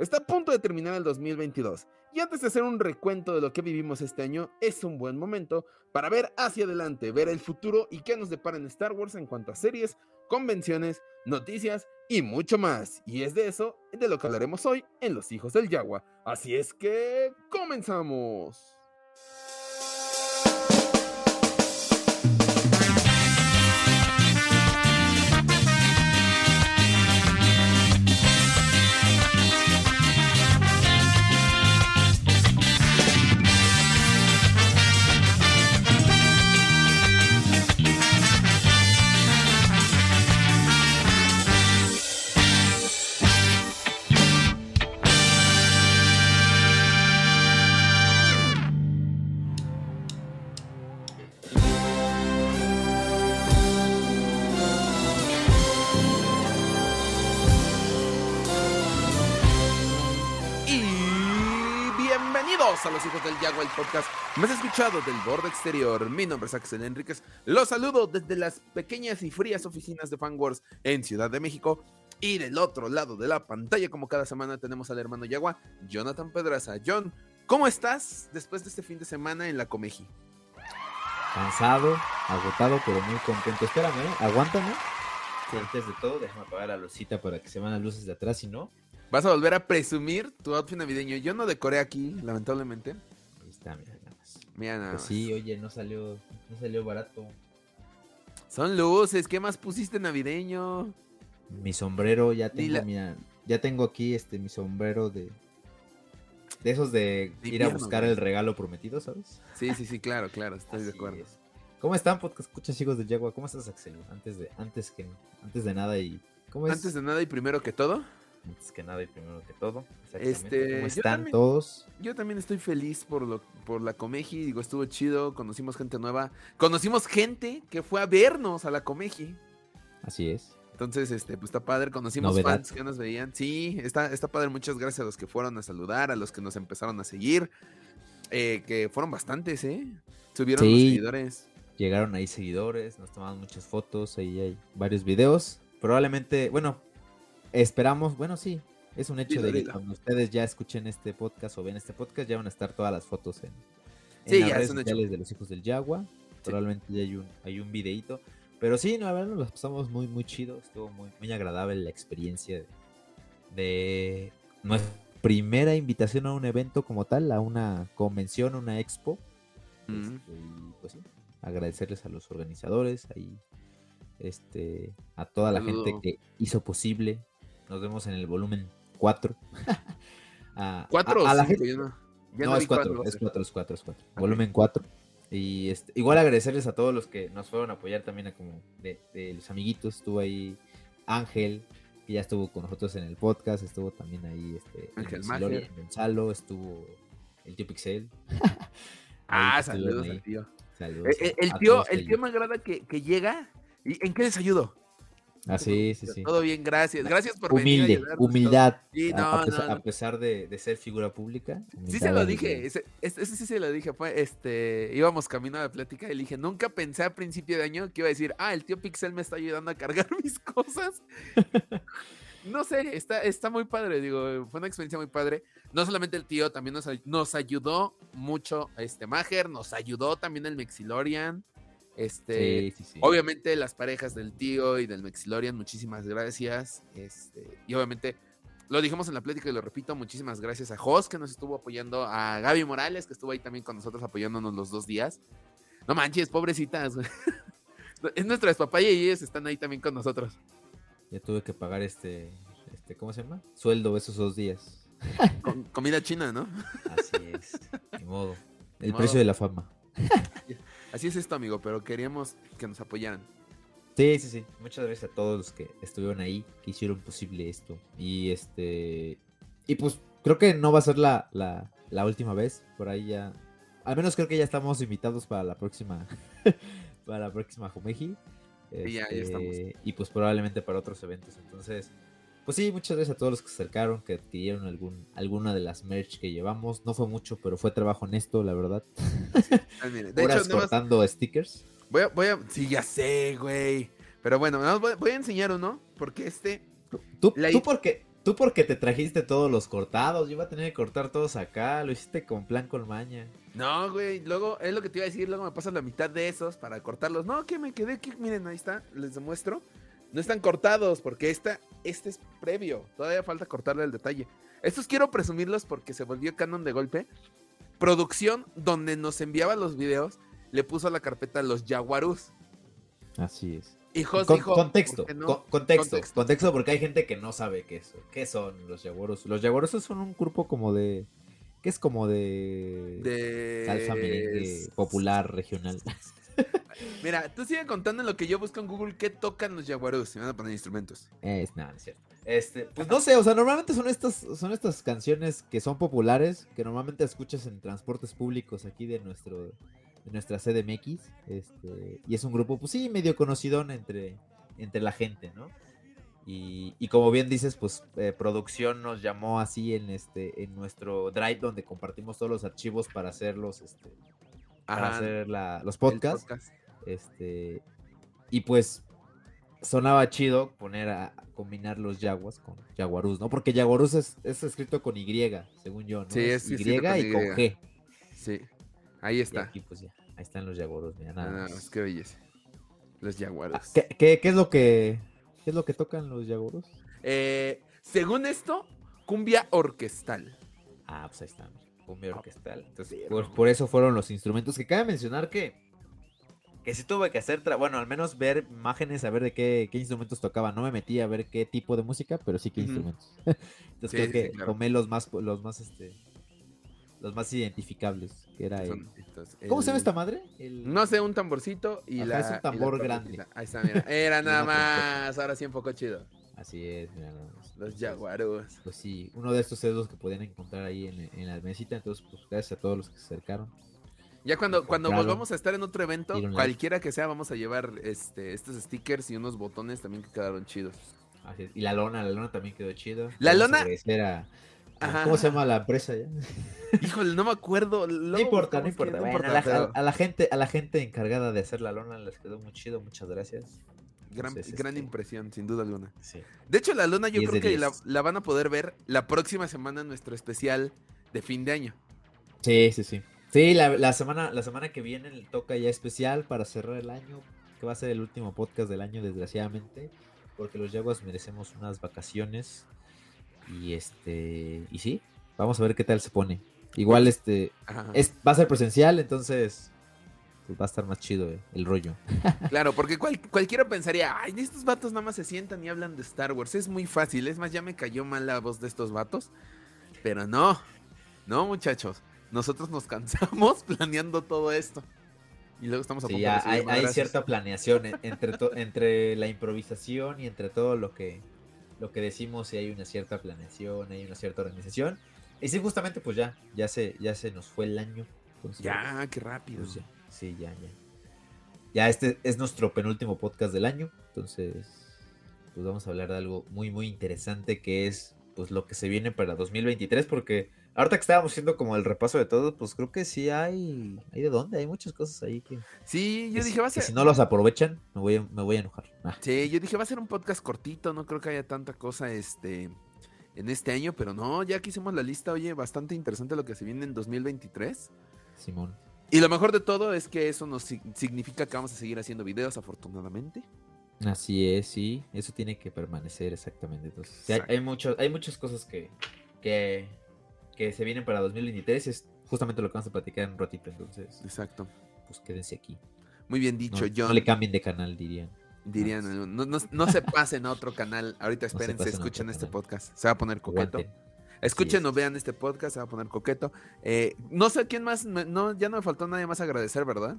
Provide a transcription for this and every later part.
Está a punto de terminar el 2022 y antes de hacer un recuento de lo que vivimos este año, es un buen momento para ver hacia adelante, ver el futuro y qué nos depara en Star Wars en cuanto a series, convenciones, noticias y mucho más. Y es de eso de lo que hablaremos hoy en Los Hijos del Yagua. Así es que comenzamos. Podcast más escuchado del borde exterior. Mi nombre es Axel Enríquez. Los saludo desde las pequeñas y frías oficinas de Fanwars en Ciudad de México. Y del otro lado de la pantalla, como cada semana, tenemos al hermano Yagua, Jonathan Pedraza. John, ¿cómo estás después de este fin de semana en la Comeji? Cansado, agotado, pero muy contento. Espérame, ¿eh? aguántame. Antes de todo, déjame apagar la lucita para que se vean las luces de atrás, si no, Vas a volver a presumir tu outfit navideño. Yo no decoré aquí, lamentablemente. Ahí está, mira. Mira nada pues Sí, oye, no salió, no salió barato. Son luces, ¿qué más pusiste navideño? Mi sombrero, ya tengo, ya tengo aquí este mi sombrero de. De esos de, ir a buscar el regalo prometido, ¿sabes? Sí, sí, sí, claro, claro, estoy de acuerdo. ¿Cómo están, podcast escuchas chicos del Jaguar? ¿Cómo estás, Axel? Antes de, antes que, antes de nada y. ¿Cómo es? Antes de nada y primero que todo antes que nada y primero que todo. Este, ¿Cómo están todos? Yo también estoy feliz por lo, por la Comeji, digo, estuvo chido, conocimos gente nueva, conocimos gente que fue a vernos a la Comeji. Así es. Entonces, este, pues está padre, conocimos fans que nos veían. Sí, está, está padre, muchas gracias a los que fueron a saludar, a los que nos empezaron a seguir, eh, que fueron bastantes, ¿eh? Subieron los seguidores. Llegaron ahí seguidores, nos tomaron muchas fotos, ahí hay varios videos. Probablemente, bueno, Esperamos, bueno, sí, es un hecho de que cuando ustedes ya escuchen este podcast o ven este podcast, ya van a estar todas las fotos en, las redes sociales de los hijos del Yagua. Probablemente ya hay un, hay un videito. Pero sí, no, la verdad nos pasamos muy, muy chido. Estuvo muy, muy agradable la experiencia de, nuestra primera invitación a un evento como tal, a una convención, una expo. Este, y pues sí, agradecerles a los organizadores, ahí, este, a toda la gente que hizo posible nos vemos en el volumen 4. ¿4 o 5? no, es 4, es 4, es 4, es 4. Volumen 4. Y este, igual agradecerles a todos los que nos fueron a apoyar también a como de, de, los amiguitos. Estuvo ahí Ángel, que ya estuvo con nosotros en el podcast. Estuvo también ahí este, Ángel Gonzalo, estuvo el tío Pixel. ah, saludos al tío. Saludos el, el, tío, el tío me agrada que, que llega. ¿Y en qué les ayudo? Ah, sí, sí, sí. Todo bien, gracias. Gracias por Humilde, venir. humildad. a, pesar, de, ser figura pública. Sí se lo dije, ese, sí se lo dije. Fue, este, íbamos camino a la plática y le dije, nunca pensé a principio de año que iba a decir, ah, el tío Pixel me está ayudando a cargar mis cosas. no sé, está, está muy padre, digo, fue una experiencia muy padre. No solamente el tío, también nos, nos ayudó mucho este Mager, nos ayudó también el Mexilorian. Este, obviamente las parejas del tío y del Mexilorian, muchísimas gracias. Este, y obviamente lo dijimos en la plática y lo repito, muchísimas gracias a Jos que nos estuvo apoyando, a Gaby Morales que estuvo ahí también con nosotros apoyándonos los dos días. No manches, pobrecitas. es nuestra papaya y ellos están ahí también con nosotros. Ya tuve que pagar este, este, ¿cómo se llama? Sueldo esos dos días. comida china, ¿no? Así es, de modo. El precio de la fama. Así es esto, amigo, pero queríamos que nos apoyaran. Sí, sí, sí. Muchas gracias a todos los que estuvieron ahí, que hicieron posible esto. Y este. Y pues creo que no va a ser la, la, última vez. Por ahí ya. Al menos creo que ya estamos invitados para la próxima. para la próxima Jumeji. y ya, ya estamos. Este, y pues probablemente para otros eventos. Entonces. Pues sí, muchas gracias a todos los que se acercaron, que adquirieron algún, alguna de las merch que llevamos. No fue mucho, pero fue trabajo honesto, la verdad. de hecho, cortando stickers. Voy a, voy a, sí, ya sé, güey. Pero bueno, voy, a enseñar uno, porque este... Tú, tú porque, Tú porque te trajiste todos los cortados, yo iba a tener que cortar todos acá, lo hiciste con plan con maña. No, güey, luego es lo que te iba a decir, luego me pasas la mitad de esos para cortarlos. No, que me quedé, que miren, ahí está, les demuestro. No están cortados porque esta, este es previo, todavía falta cortarle el detalle. Estos quiero presumirlos porque se volvió canon de golpe. Producción donde nos enviaba los videos le puso la carpeta los Jaguarus. Así es. Y Jos Con- dijo, contexto, contexto, Contexto. contexto, porque hay gente que no sabe qué es, qué son los jaguaros. Los jaguaros son un grupo como de, que es como de, de salsa merengue popular regional. Mira, tú sigue contando en lo que yo busco en Google qué tocan los Jaguarus. Me van a poner instrumentos. Es nada, no es cierto. Este, pues no sé, o sea, normalmente son estas, son estas canciones que son populares, que normalmente escuchas en transportes públicos aquí de nuestro, de nuestra CDMX, este, y es un grupo, pues sí, medio conocido entre, entre la gente, ¿no? Y, y como bien dices, pues eh, producción nos llamó así en este, en nuestro drive donde compartimos todos los archivos para hacerlos, este, para Ajá, hacer la- los podcasts. podcast. Este. Y pues. Sonaba chido poner a combinar los Jaguars con Jaguarus, ¿no? Porque Jaguarus es, es escrito con Y, según yo, ¿no? Sí, es Y con y con Y. G. Sí, ahí Y está. aquí, pues ya. Ahí están los Jaguarus, mira, nada Ah, más. que belleza. Los Jaguarus. Ah, ¿Qué, qué, qué es lo que. ¿Qué es lo que tocan los Jaguarus? Eh, según esto, cumbia orquestal. Ah, pues ahí están. Cumbia Ah, orquestal. Entonces, por, por eso fueron los instrumentos. Que cabe mencionar que. Que sí tuve que hacer. tra- Bueno, al menos ver imágenes, a ver de qué, qué instrumentos tocaban. No me metí a ver qué tipo de música, pero sí qué instrumentos. Entonces Sí, creo que sí, claro. tomé los más, los más, este. Los más identificables. Que era el. ¿Cómo se llama esta madre? El- No sé, un tamborcito y Ajá, la. es un la tambor grande. Ahí está, mira. Era nada más. Ahora sí, un poco chido. Así es, mira, nada más. Los Jaguarus. Pues sí, uno de estos es los que podían encontrar ahí en, en la mesita. Entonces, pues gracias a todos los que se acercaron. Ya cuando, cuando Claro. volvamos a estar en otro evento, cualquiera que sea, vamos a llevar este, estos stickers y unos botones también que quedaron chidos. Así es. Y la lona, la lona también quedó chido. La Vamos lona- agradecer a- a- Ajá. ¿Cómo se llama la empresa ya? Híjole, no me acuerdo. No importa, no importa. Bueno, a, la, pero a la gente, a la gente encargada de hacer la lona les quedó muy chido, muchas gracias. gran, Entonces, gran este, impresión, sin duda alguna. Sí. De hecho, la lona yo 10 creo que la, 10. la van a poder ver la próxima semana en nuestro especial de fin de año. Sí, sí, sí. Sí, la, la semana, la semana que viene toca ya especial para cerrar el año, que va a ser el último podcast del año, desgraciadamente, porque los Jaguars merecemos unas vacaciones. Y este, y sí, vamos a ver qué tal se pone. Igual este, Ajá. es, va a ser presencial, entonces pues va a estar más chido eh, el rollo. Claro, porque cual- cualquiera pensaría, ay, estos vatos nada más se sientan y hablan de Star Wars. Es muy fácil, es más, ya me cayó mal la voz de estos vatos. Pero no, no, muchachos. Nosotros nos cansamos planeando todo esto. Y luego estamos a Sí, punto ya de hay, hay cierta planeación en- entre, entre la improvisación y entre todo lo que, lo que decimos, sí hay una cierta planeación, hay una cierta organización. Y sí, justamente, pues ya, ya se, ya se nos fue el año. entonces, Ya, qué rápido. pues ya, sí, ya, ya. Ya este es nuestro penúltimo podcast del año, entonces, pues vamos a hablar de algo muy, muy interesante que es, pues lo que se viene para 2023, porque ahorita que estábamos haciendo como el repaso de todo, pues creo que sí hay, hay de dónde, hay muchas cosas ahí que... Sí, yo que dije, va a ser. si no los aprovechan, me voy a, me voy a enojar. Ah, Sí, yo dije, va a ser un podcast cortito, no creo que haya tanta cosa este en este año, pero no, ya que hicimos la lista, oye, bastante interesante lo que se viene en 2023. Simón. Y lo mejor de todo es que eso nos sig- significa que vamos a seguir haciendo videos, afortunadamente. Así es, sí, eso tiene que permanecer exactamente. Entonces, hay, hay, mucho- hay muchas cosas que, que, que se vienen para 2023. Es justamente lo que vamos a platicar en un ratito. Entonces, Exacto. pues quédense aquí. Muy bien No, dicho, no John. le cambien de canal, dirían. Dirían, no, no- no se pasen a otro canal. Ahorita se espérense, escuchen este canal. podcast. Se va a poner coqueto. Aguanten. Escuchen es. o vean este podcast, se va a poner coqueto. Eh, no sé quién más, no, ya no me faltó nadie más agradecer, ¿verdad?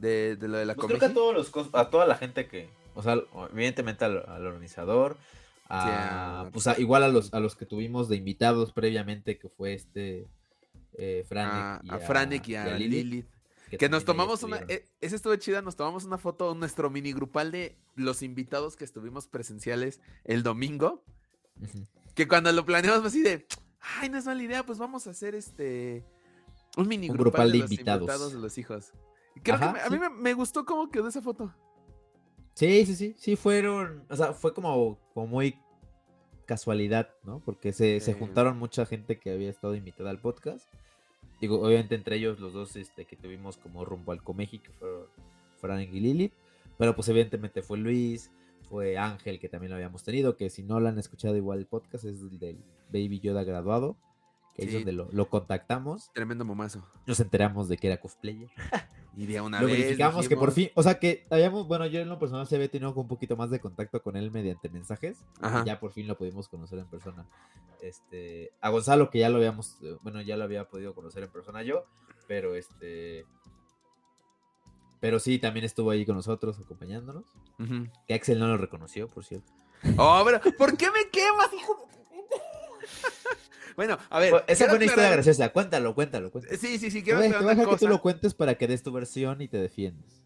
De, de lo de la Pues creo que a, Comeji. todos los, cos- a toda la gente que, o sea, evidentemente al, al organizador, a, pues a- igual a los, a los que tuvimos de invitados previamente, que fue este eh, Franek a, y a Franek y a, Lilith. Que nos tomamos una. eh, ese estuvo chida, nos tomamos una foto, nuestro mini grupal de los invitados que estuvimos presenciales el domingo. Que cuando lo planeamos así de. Ay, no es mala idea, pues vamos a hacer este. Un mini Un grupal, grupal de, de los invitados. invitados de los hijos. Creo Ajá, que me- a sí. mí me, me gustó cómo quedó esa foto. Sí, sí, sí, sí, fueron, o sea, fue como, como muy casualidad, ¿no? Porque se, se juntaron mucha gente que había estado invitada al podcast. Digo, obviamente entre ellos los dos este, que tuvimos como rumbo al Comeji, que fueron Frank y Lilith. Pero pues evidentemente fue Luis, fue Ángel, que también lo habíamos tenido, que si no lo han escuchado igual el podcast, es el del Baby Yoda graduado, que es donde lo, lo contactamos. Tremendo momazo. Nos enteramos de que era cosplayer. Y de una Lo vez. verificamos que por fin, o sea que habíamos, bueno, yo en lo personal se había tenido un poquito más de contacto con él mediante mensajes. y Ajá. ya por fin lo pudimos conocer en persona. Este, a Gonzalo que ya lo habíamos, eh, bueno, ya lo había podido conocer en persona yo, pero este, pero sí, también estuvo ahí con nosotros acompañándonos. Que Axel no lo reconoció, por cierto. Oh, pero ¿por qué me quemas, hijo de? Bueno, a ver. Esa fue una historia graciosa, cuéntalo, cuéntalo, cuéntalo. Sí, sí, sí, quiero voy, a- te voy a dejar que tú lo cuentes para que des tu versión y te defiendas.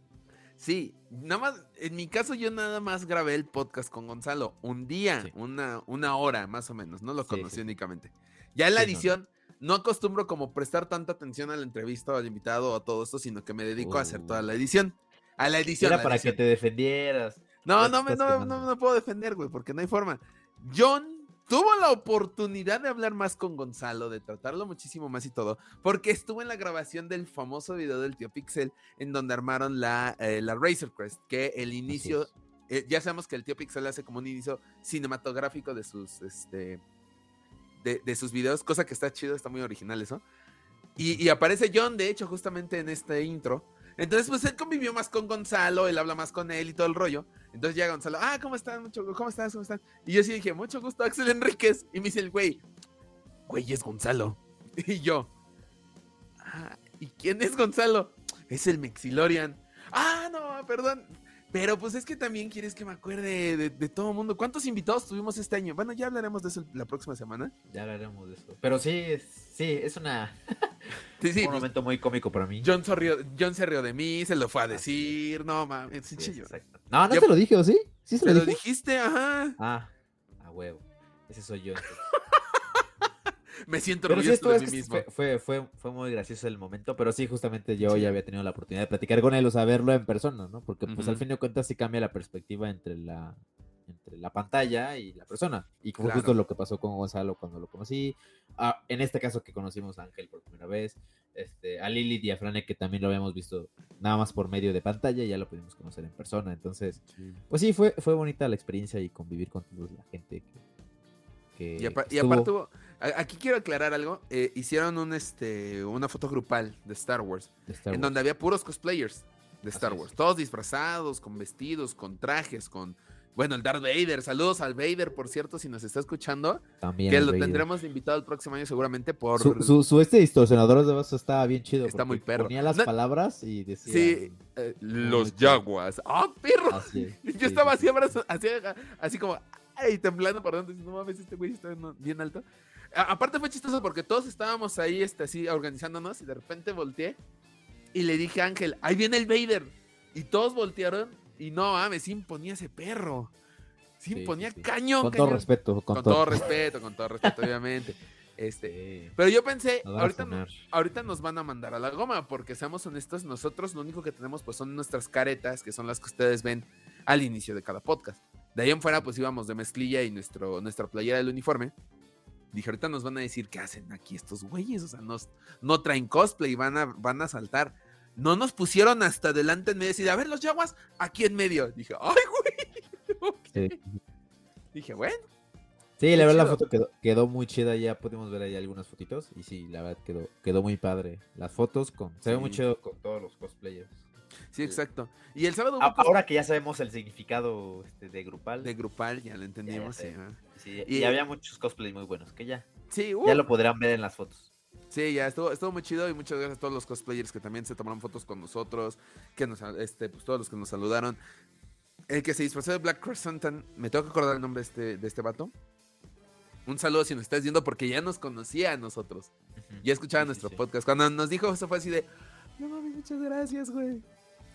Sí, nada más, en mi caso yo nada más grabé el podcast con Gonzalo, un día, Sí. una, una hora más o menos, no lo conocí sí. únicamente. Ya en la Sí, no, no. edición, no, acostumbro como prestar tanta atención a la entrevista o al invitado o a todo esto, sino que me dedico a hacer toda la edición. A la edición. Era para edición. que te defendieras. No, no, me, no, no puedo defender, güey, porque no hay forma. John tuvo la oportunidad de hablar más con Gonzalo, de tratarlo muchísimo más y todo, porque estuvo en la grabación del famoso video del tío Pixel, en donde armaron la, eh, la Razor Crest, que el inicio, eh, ya sabemos que el tío Pixel hace como un inicio cinematográfico de sus, este, de, de sus videos, cosa que está chido, está muy original eso. Y, y aparece John, de hecho, justamente en este intro. Entonces, pues él convivió más con Gonzalo, él habla más con él y todo el rollo. Entonces llega Gonzalo, ah, ¿cómo estás? Mucho, ¿Cómo estás? ¿Cómo estás? Y yo sí dije, mucho gusto, Axel Enríquez. Y me dice el güey, güey, es Gonzalo. Y yo, ah, ¿y quién es Gonzalo? Es el Mexilorian. Ah, no, perdón. Pero pues es que también quieres que me acuerde de, de todo el mundo. ¿Cuántos invitados tuvimos este año? Bueno, ya hablaremos de eso la próxima semana. Ya hablaremos de eso. Pero sí, es, sí, es una, Sí, sí, un pues, momento muy cómico para mí. John, se rió, John se rió de mí, se lo fue a Así es. decir. No, mames, Sí. No, no Ya- te lo dije, ¿o sí? ¿Sí se Se lo lo dije? dijiste, ajá. Ah, a huevo. Ese soy yo. Me siento Pero orgulloso esto de es mí que mismo. fue, fue, fue, muy gracioso el momento, pero sí, justamente yo Sí. ya había tenido la oportunidad de platicar con él, o sea, verlo en persona, ¿no? Porque pues al fin de cuentas sí cambia la perspectiva entre la, entre la pantalla y la persona. Y fue justo Claro. lo que pasó con Gonzalo cuando lo conocí. Ah, en este caso que conocimos a Ángel por primera vez, este, a Lilith y a Frane que también lo habíamos visto nada más por medio de pantalla, ya lo pudimos conocer en persona. Entonces, pues sí, fue, fue bonita la experiencia y convivir con toda la gente que... que Y, apa- y aparte, hubo- aquí quiero aclarar algo. eh, hicieron un, este, una foto grupal de Star Wars, de Star en Wars. donde había puros cosplayers de Star. Wars. Todos disfrazados, con vestidos, con trajes, con... Bueno, el Darth Vader. Saludos al Vader, por cierto, si nos está escuchando. También que lo Vader. tendremos invitado el próximo año seguramente por... Su, su, su este distorsionador de voz estaba bien chido. Está muy perro. Ponía las No- palabras y decía. Sí, eh, los. Jaguas. ¡Ah, perro! Así es, Yo sí, estaba sí, así, abrazo- así, así como, ay, temblando por dentro. No mames, este güey está en- bien alto. A- aparte fue chistoso porque todos estábamos ahí, este, así, organizándonos y de repente volteé y le dije a Ángel, ahí viene el Vader. Y todos voltearon y no mames, sí imponía ese perro. Sí Sí, imponía sí, cañón. Con todo respeto. Con, Con, todo respeto, con todo respeto, obviamente. Este, pero yo pensé, ahorita, ahorita nos van a mandar a la goma, porque seamos honestos, nosotros lo único que tenemos pues son nuestras caretas, que son las que ustedes ven al inicio de cada podcast. De ahí en fuera pues íbamos de mezclilla y nuestro, nuestra playera del uniforme. Dije, ahorita nos van a decir, ¿qué hacen aquí estos güeyes? O sea, nos, no traen cosplay, van a, van a saltar. No nos pusieron hasta adelante en medio y decir, a ver los yaguas, aquí en medio. Dije, ay, güey. Sí. Dije, bueno, Sí, la verdad la foto quedó, quedó muy chida, ya pudimos ver ahí algunas fotitos y sí, la verdad quedó, quedó muy padre. Las fotos con, se ve muy Sí. chido con todos los cosplayers. sí, exacto. Y el sábado ahora que ya sabemos el significado este, de grupal, de grupal, ya lo entendimos. sé. sí. Sí, y- y, había muchos cosplays muy buenos, que ya, Sí, ya uh, lo podrán ver en las fotos. Sí, ya estuvo, estuvo muy chido y muchas gracias a todos los cosplayers que también se tomaron fotos con nosotros, que nos, este, pues todos los que nos saludaron. El que se disfrazó de Black Chrysanthemum, me tengo que acordar el nombre de este, de este vato. Un saludo si nos estás viendo porque ya nos conocía a nosotros. Ujú. Ya escuchaba sí, nuestro sí. podcast. Cuando nos dijo eso fue así de, no mames, muchas gracias, güey.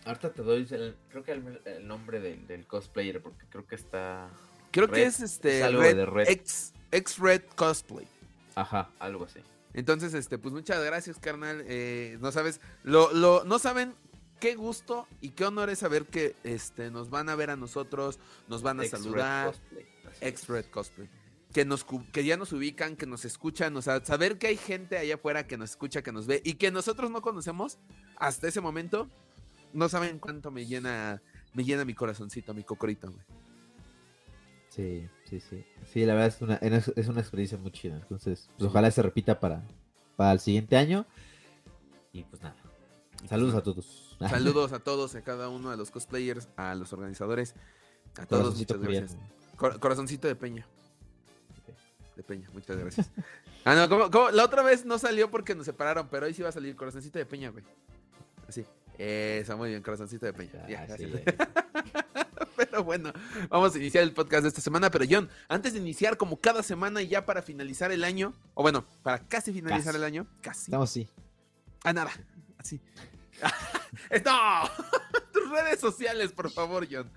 Ahorita te doy, el- creo que el, el nombre del, del cosplayer, porque creo que está... Creo que Red, es este es algo Red, de Red. X, X Red Cosplay. Ajá, algo así. Entonces, este, pues muchas gracias, carnal. Eh, no sabes, lo, lo, no saben qué gusto y qué honor es saber que este, nos van a ver a nosotros, nos van a Ex-Red saludar. Cosplay, así es. Ex Red Cosplay. que, nos, que ya nos ubican, que nos escuchan, o sea, saber que hay gente allá afuera que nos escucha, que nos ve y que nosotros no conocemos hasta ese momento, no saben cuánto me llena, me llena mi corazoncito, mi cocorito, güey. Sí, sí, sí. Sí, la verdad es una, es una experiencia muy chida. Entonces, pues ojalá se repita para, para el siguiente año. Y pues nada. Pues saludos a todos. Saludos a todos, a cada uno de los cosplayers, a los organizadores, a todos, muchas gracias. corazoncito de peña. De peña, muchas gracias. ah, no, ¿cómo, La otra vez no salió porque nos separaron, pero hoy sí va a salir corazoncito de peña, güey. Así. Eso, muy bien, corazoncito de peña. pero bueno, vamos a iniciar el podcast de esta semana. Pero John, antes de iniciar, como cada semana y ya para finalizar el año, o bueno, para casi finalizar el año, casi. Estamos sí. Ah, nada, así. ¡No! Tus redes sociales, por favor, John.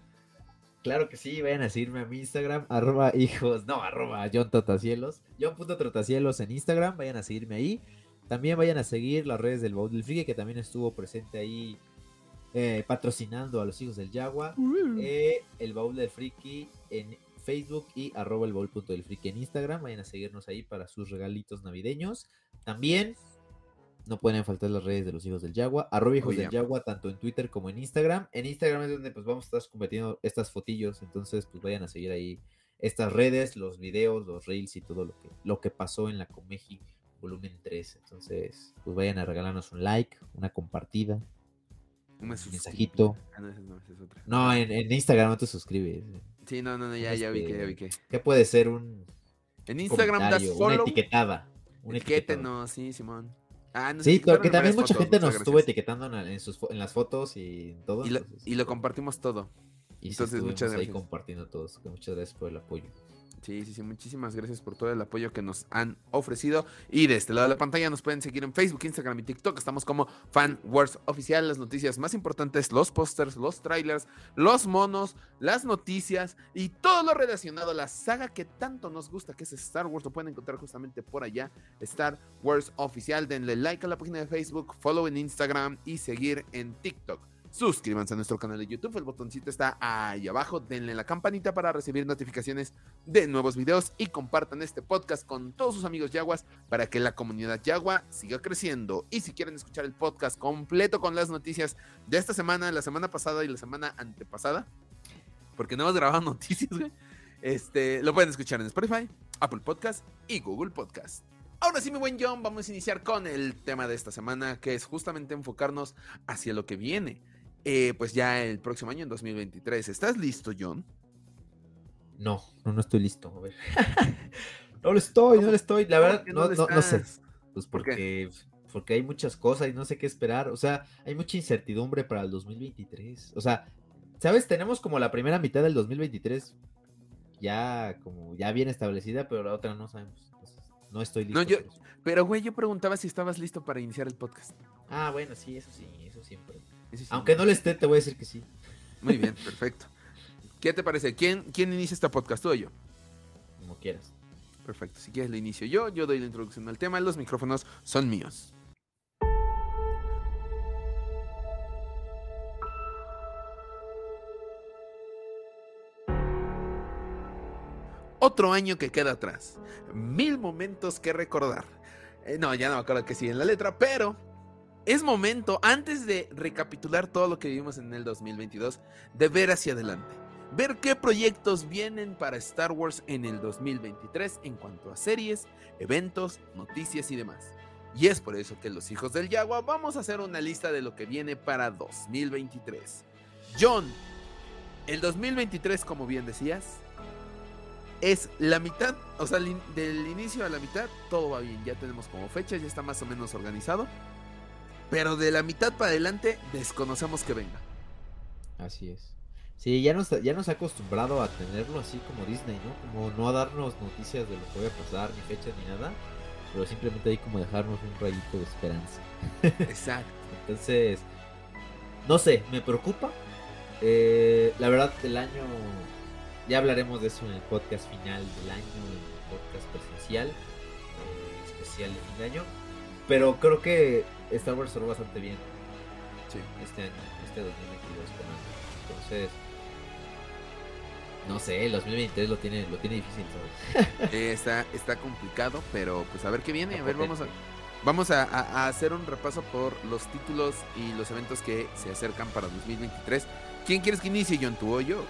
Claro que sí, vayan a seguirme a mi Instagram, arroba hijos, no, arroba John Trotacielos, John.trotacielos en Instagram, vayan a seguirme ahí. También vayan a seguir las redes del Baúl del Friki, que también estuvo presente ahí eh, patrocinando a los hijos del Yagua. Eh, el Baúl del Friki en Facebook y arroba el baúl.del friki en Instagram. Vayan a seguirnos ahí para sus regalitos navideños. También no pueden faltar las redes de los hijos del Yagua, arroba hijos del Yagua, tanto en Twitter como en Instagram. En Instagram es donde pues vamos a estar compartiendo estas fotillos, entonces pues vayan a seguir ahí estas redes, los videos, los reels y todo lo que, lo que pasó en la Comeji volumen 3. Entonces, pues vayan a regalarnos un like, una compartida, un mensajito. Ah, no, en, Instagram no te suscribes. Sí, no, no, ya, ya vi que, ya vi que. ¿Qué puede ser un en Instagram das follow? Una etiquetada. Una etiqueta. sí, Simón. Ah, sí, porque también mucha gente nos estuvo etiquetando en, sus, en, las fotos y todo. Y lo, compartimos todo. Y entonces, muchas gracias. ahí compartiendo todos. Muchas gracias por el apoyo. Sí, sí, sí, muchísimas gracias por todo el apoyo que nos han ofrecido. Y de este lado de la pantalla nos pueden seguir en Facebook, Instagram y TikTok. Estamos como Fan Wars Oficial. Las noticias más importantes, los pósters, los trailers, los monos, las noticias y todo lo relacionado a la saga que tanto nos gusta, que es Star Wars. Lo pueden encontrar justamente por allá. Star Wars Oficial. Denle like a la página de Facebook, follow en Instagram y seguir en TikTok. Suscríbanse a nuestro canal de YouTube, el botoncito está ahí abajo, denle la campanita para recibir notificaciones de nuevos videos y compartan este podcast con todos sus amigos yaguas para que la comunidad yagua siga creciendo. Y si quieren escuchar el podcast completo con las noticias de esta semana, la semana pasada y la semana antepasada, porque no hemos grabado noticias, este, lo pueden escuchar en Spotify, Apple Podcast y Google Podcast. Ahora sí, mi buen John, vamos a iniciar con el tema de esta semana, que es justamente enfocarnos hacia lo que viene eh, pues ya el próximo año, en 2023. ¿Estás listo, John? No, no, no estoy listo. A ver. no lo estoy, no lo estoy. La verdad, no, no, sé. Pues porque, porque hay muchas cosas y no sé qué esperar. O sea, hay mucha incertidumbre para el 2023. O sea, ¿sabes? Tenemos como la primera mitad del 2023 ya como ya bien establecida, pero la otra no sabemos. no estoy listo. yo, pero güey, yo preguntaba si estabas listo para iniciar el podcast. Ah, bueno, sí, eso sí, eso siempre. Aunque no le esté, te voy a decir que sí. Muy bien, perfecto. ¿Qué te parece? ¿Quién, ¿Quién inicia este podcast, tú o yo? Como quieras. Perfecto. Si quieres, le inicio yo. Yo doy la introducción al tema. Los micrófonos son míos. Otro año que queda atrás. Mil momentos que recordar. Eh, no, ya no me acuerdo que sí en la letra, pero es momento, antes de recapitular todo lo que vivimos en el 2022, de ver hacia adelante. Ver qué proyectos vienen para Star Wars en el 2023 en cuanto a series, eventos, noticias y demás. Y es por eso que los hijos del Yagua vamos a hacer una lista de lo que viene para 2023. John, el 2023, como bien decías, es la mitad, o sea, del inicio a la mitad, todo va bien. Ya tenemos como fechas, ya está más o menos organizado. Pero de la mitad para adelante desconocemos que venga. Así es. Sí, ya nos, ya nos ha acostumbrado a tenerlo así como Disney, ¿no? Como no a darnos noticias de lo que va a pasar, ni fechas, ni nada. Pero simplemente hay como dejarnos un rayito de esperanza. Exacto. Entonces, no sé, me preocupa. Eh, la verdad, el año, ya hablaremos de eso en el podcast final del año, en el podcast presencial, eh, especial de fin de año. Pero creo que Star Wars cerró bastante bien. Sí. Este año, este 2022. Entonces, No sé, el 2023 lo tiene, lo tiene difícil, ¿sabes? Eh, está, está complicado, pero pues a ver qué viene. A ver, vamos a, vamos a, a, hacer un repaso por los títulos y los eventos que se acercan para 2023. ¿Quién quieres que inicie, John, tú o yo?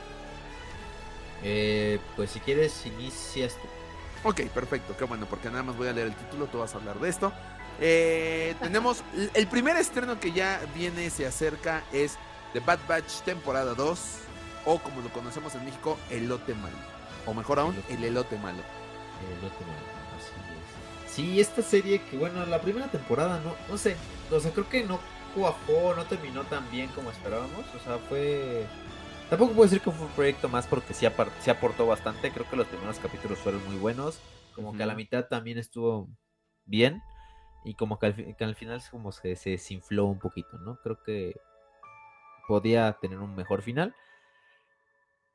Eh, pues si quieres, inicias tú. Ok, perfecto, qué bueno, porque nada más voy a leer el título, tú vas a hablar de esto. Eh, tenemos el primer estreno que ya viene, se acerca, es The Bad Batch temporada 2, o como lo conocemos en México, Elote Malo. O mejor aún, el Elote Malo. El Elote Malo, así es. Sí, esta serie que, bueno, la primera temporada, no, no sé, o sea, creo que no cuajó, no terminó tan bien como esperábamos, o sea, fue... Tampoco puedo decir que fue un proyecto más porque sí, aportó bastante, creo que los primeros capítulos fueron muy buenos, como que a la mitad también estuvo bien, y como que al, final como se, se desinfló un poquito, ¿no? Creo que podía tener un mejor final.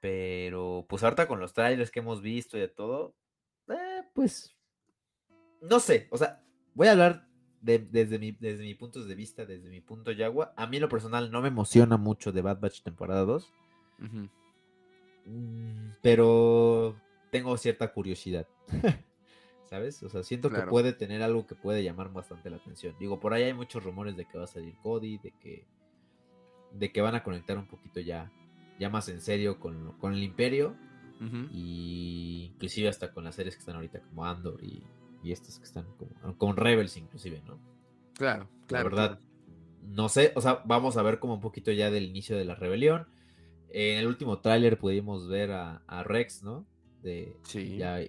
Pero pues ahorita con los trailers que hemos visto y de todo, eh, pues no sé, o sea, voy a hablar desde, mi, desde mi punto de vista, desde mi punto Yagua. A mí lo personal no me emociona mucho de Bad Batch temporada 2. Mm, pero tengo cierta curiosidad. ¿Sabes? O sea, siento que puede tener algo que puede llamar bastante la atención. Digo, por ahí hay muchos rumores de que va a salir Cody, de que de que van a conectar un poquito ya, ya más en serio con, con el Imperio. Y inclusive hasta con las series que están ahorita como Andor y, y estas que están como con Rebels inclusive, ¿no? Claro, claro. La verdad, no sé, o sea, vamos a ver como un poquito ya del inicio de la rebelión. En el último tráiler pudimos ver a, Rex, ¿no? De sí. ya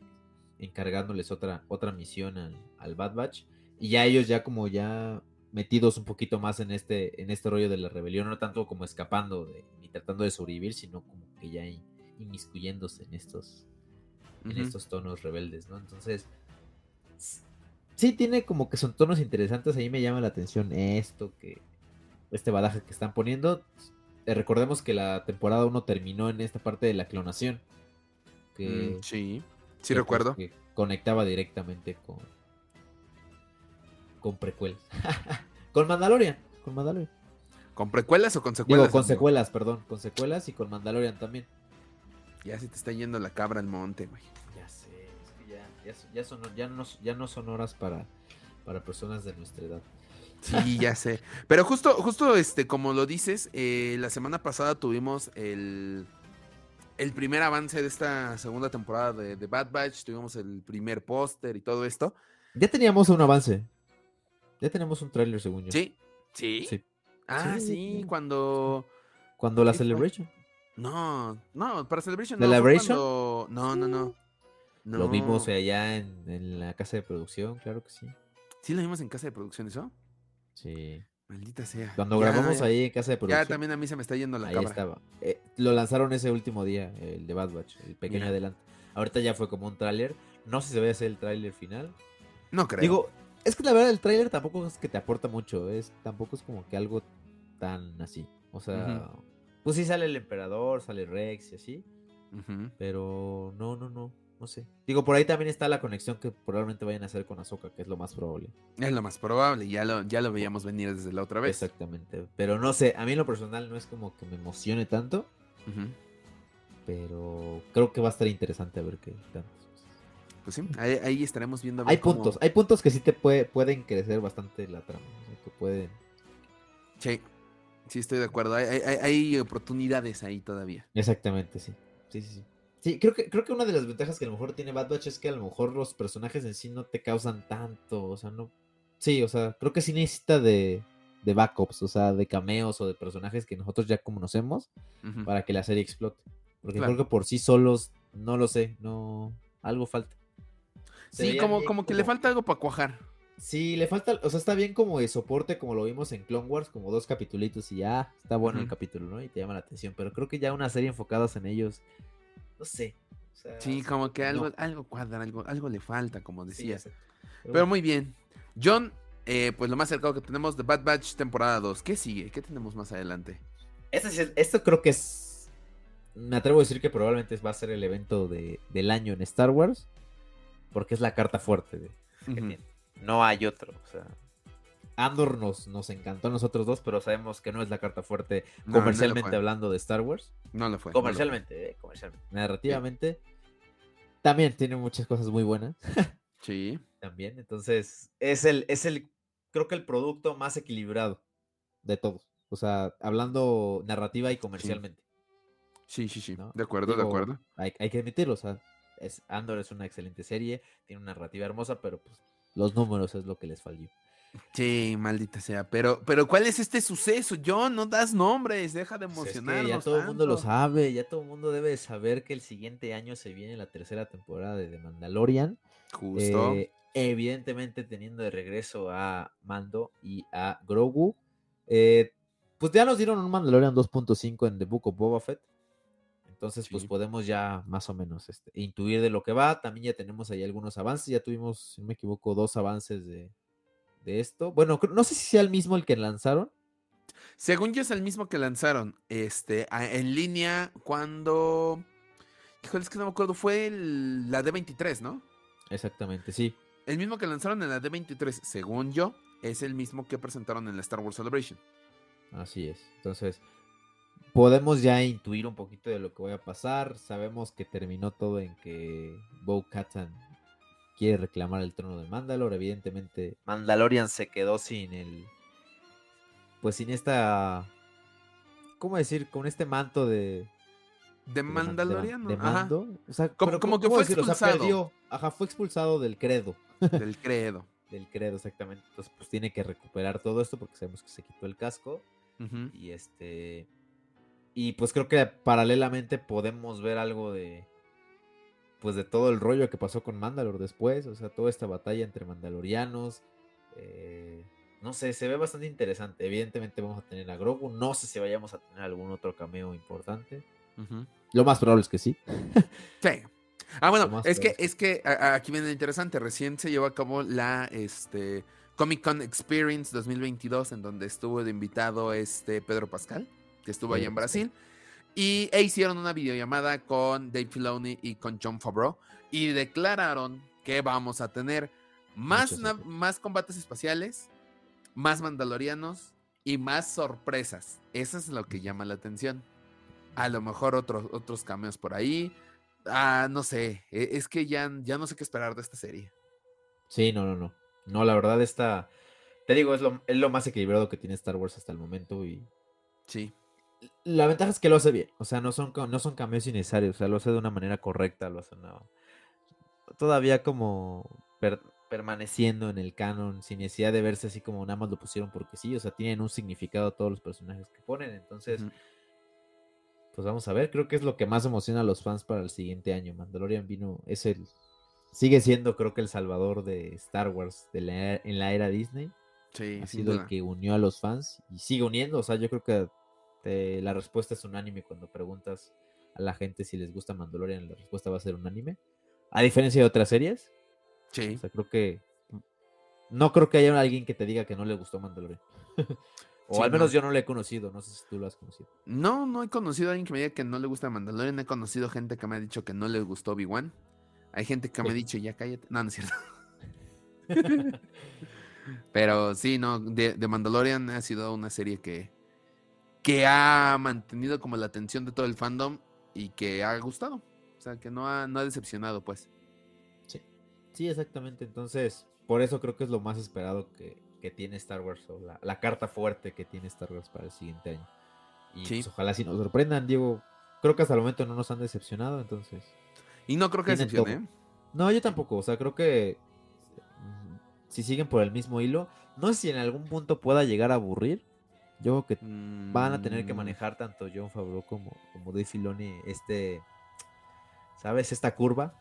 encargándoles otra, otra misión al, al Bad Batch. Y ya ellos ya como ya metidos un poquito más en este, en este rollo de la rebelión, no tanto como escapando de, ni tratando de sobrevivir, sino como que ya inmiscuyéndose en estos, en estos tonos rebeldes, ¿no? Entonces, sí tiene como que son tonos interesantes, ahí me llama la atención esto, que este badaje que están poniendo. Eh, recordemos que la temporada 1 terminó en esta parte de la clonación. Que, mm, sí, sí recuerdo. que conectaba directamente con, con precuelas. con Mandalorian. Con Mandalorian. ¿Con precuelas o con secuelas? con secuelas, perdón. Con secuelas y con Mandalorian también. Ya se te está yendo la cabra al monte, güey. Ya sé, es que ya, ya, son, ya, no, ya no son horas para, para personas de nuestra edad. Sí, ya sé. Pero justo, justo este, como lo dices, eh, la semana pasada tuvimos el, el primer avance de esta segunda temporada de, de Bad Batch. Tuvimos el primer póster y todo esto. Ya teníamos un avance. Ya tenemos un tráiler, según yo. ¿Sí? ¿Sí? Ah, sí, cuando... Cuando la Celebration. No, no, para Celebration no. ¿Celebration? No, no, no, Lo vimos allá en, la casa de producción, claro que sí. ¿Sí lo vimos en casa de producción eso? Sí. Maldita sea. Cuando grabamos ahí en casa de producción. Ya también a mí se me está yendo la Ahí estaba. Eh, lo lanzaron ese último día, el de Bad Batch, el pequeño adelanto. Ahorita ya fue como un tráiler. No sé si se va a hacer el tráiler final. No creo. Digo, es que la verdad el tráiler tampoco es que te aporta mucho, es tampoco es como que algo tan así. O sea, pues sí sale el emperador, sale Rex y así. Pero no, no, no, no sé. Digo, por ahí también está la conexión que probablemente vayan a hacer con Azoka, que es lo más probable. Es lo más probable, ya lo, ya lo veíamos venir desde la otra vez. Exactamente. Pero no sé, a mí en lo personal no es como que me emocione tanto. Pero creo que va a estar interesante a ver qué tanto pues sí, ahí, estaremos viendo. hay puntos, hay puntos que sí te pueden crecer bastante la trama. que pueden. Sí, sí, estoy de acuerdo. Hay, oportunidades ahí todavía. Exactamente, sí. Sí, sí, sí. Sí, creo que, creo que una de las ventajas que a lo mejor tiene Bad Batch es que a lo mejor los personajes en sí no te causan tanto. O sea, no. Sí, o sea, creo que sí necesita de, de backups, o sea, de cameos o de personajes que nosotros ya conocemos para que la serie explote. Porque creo que por sí solos, no lo sé, no. Algo falta. Sí, como, como que le falta algo para cuajar. Sí, le falta, o sea, está bien como de soporte, como lo vimos en Clone Wars, como dos capitulitos y ya está bueno el capítulo, ¿no? Y te llama la atención, pero creo que ya una serie enfocada en ellos, no sé. sí, como que algo, algo cuadra, algo, algo le falta, como decías. pero, muy bien. John, eh, pues lo más cercano que tenemos de Bad Batch temporada 2. ¿Qué sigue? ¿Qué tenemos más adelante? esto creo que es. Me atrevo a decir que probablemente va a ser el evento de, del año en Star Wars porque es la carta fuerte. De, No hay otro. O sea, Andor nos, nos encantó a nosotros dos, pero sabemos que no es la carta fuerte comercialmente hablando de Star Wars. No lo fue. Comercialmente, eh, comercialmente. Narrativamente, también tiene muchas cosas muy buenas. Sí. también, entonces, es el, es el, creo que el producto más equilibrado de todos. O sea, hablando narrativa y comercialmente. Sí, sí, sí. De acuerdo, de acuerdo. Hay, hay, que admitirlo, o sea, es, Andor es una excelente serie, tiene una narrativa hermosa, pero pues los números es lo que les falló. Sí, maldita sea. Pero, pero ¿cuál es este suceso? Yo no das nombres, deja de emocionarnos. Pues ya todo el mundo lo sabe, ya todo el mundo debe saber que el siguiente año se viene la tercera temporada de The Mandalorian. Justo. Eh, evidentemente teniendo de regreso a Mando y a Grogu. Eh, pues ya nos dieron un Mandalorian 2.5 en The Book of Boba Fett. Entonces, pues podemos ya más o menos este, intuir de lo que va. También ya tenemos ahí algunos avances. Ya tuvimos, si no me equivoco, dos avances de, de esto. Bueno, no sé si sea el mismo el que lanzaron. Según yo es el mismo que lanzaron, este, en línea cuando, híjole, es que no me acuerdo, fue la D23, ¿no? Exactamente, sí. El mismo que lanzaron en la D23, según yo, es el mismo que presentaron en la Star Wars Celebration. Así es. Entonces, podemos ya intuir un poquito de lo que va a pasar. Sabemos que terminó todo en que Bo Katan quiere reclamar el trono de Mandalor. Evidentemente, Mandalorian se quedó sin el. Pues sin esta. ¿Cómo decir? Con este manto de. De Mandalorian. De, mando. O sea, como, que fue expulsado. ajá, fue expulsado del credo. Del credo. del credo, exactamente. Entonces, pues tiene que recuperar todo esto porque sabemos que se quitó el casco. Y este. Y pues creo que paralelamente podemos ver algo de pues de todo el rollo que pasó con Mandalor después, o sea, toda esta batalla entre mandalorianos, eh, no sé, se ve bastante interesante. Evidentemente vamos a tener a Grogu, no sé si vayamos a tener algún otro cameo importante. Lo más probable es que sí. sí. Ah, bueno, es que, es que aquí viene lo interesante. Recién se llevó a cabo la este, Comic Con Experience 2022, en donde estuvo de invitado este Pedro Pascal, que estuvo ahí en Brasil. Y e hicieron una videollamada con Dave Filoni y con John Favreau y declararon que vamos a tener más, más combates espaciales, más mandalorianos y más sorpresas. Eso es lo que llama la atención. A lo mejor otros, otros cameos por ahí. Ah, no sé. E, es que ya, ya no sé qué esperar de esta serie. Sí, no, no, no. No, la verdad está. Te digo, es lo, es lo más equilibrado que tiene Star Wars hasta el momento y. Sí la ventaja es que lo hace bien. O sea, no son, no son cambios innecesarios. O sea, lo hace de una manera correcta. Lo hace todavía como permaneciendo en el canon. Sin necesidad de verse así como nada más lo pusieron porque sí. O sea, tienen un significado todos los personajes que ponen. Entonces, pues vamos a ver. Creo que es lo que más emociona a los fans para el siguiente año. Mandalorian vino. Es el. Sigue siendo, creo que, el salvador de Star Wars de en la era Disney. Sí, ha sido el que unió a los fans y sigue uniendo. O sea, yo creo que este, la respuesta es unánime cuando preguntas a la gente si les gusta Mandalorian, la respuesta va a ser unánime. A diferencia de otras series. Sí. O sea, creo que. No creo que haya alguien que te diga que no le gustó Mandalorian. o al menos yo no lo he conocido, no sé si tú lo has conocido. No, no he conocido a alguien que me diga que no le gusta Mandalorian. He conocido gente que me ha dicho que no le gustó Obi-Wan. Hay gente que me ha dicho, ya cállate. No, no es cierto. Pero sí, no, de, Mandalorian ha sido una serie que, que ha mantenido como la atención de todo el fandom y que ha gustado. O sea, que no ha, no ha decepcionado, pues. Sí. Sí, exactamente. Entonces, por eso creo que es lo más esperado que, tiene Star Wars, o la, carta fuerte que tiene Star Wars para el siguiente año. Y pues, ojalá si nos sorprendan, Diego. Creo que hasta el momento no nos han decepcionado, entonces. Y no creo que decepcione. ¿eh? No, yo tampoco. O sea, creo que mm, si siguen por el mismo hilo, no sé si en algún punto pueda llegar a aburrir, yo creo que van a tener que mm. manejar tanto John Favreau como, como Dave Filoni este, ¿sabes? Esta curva.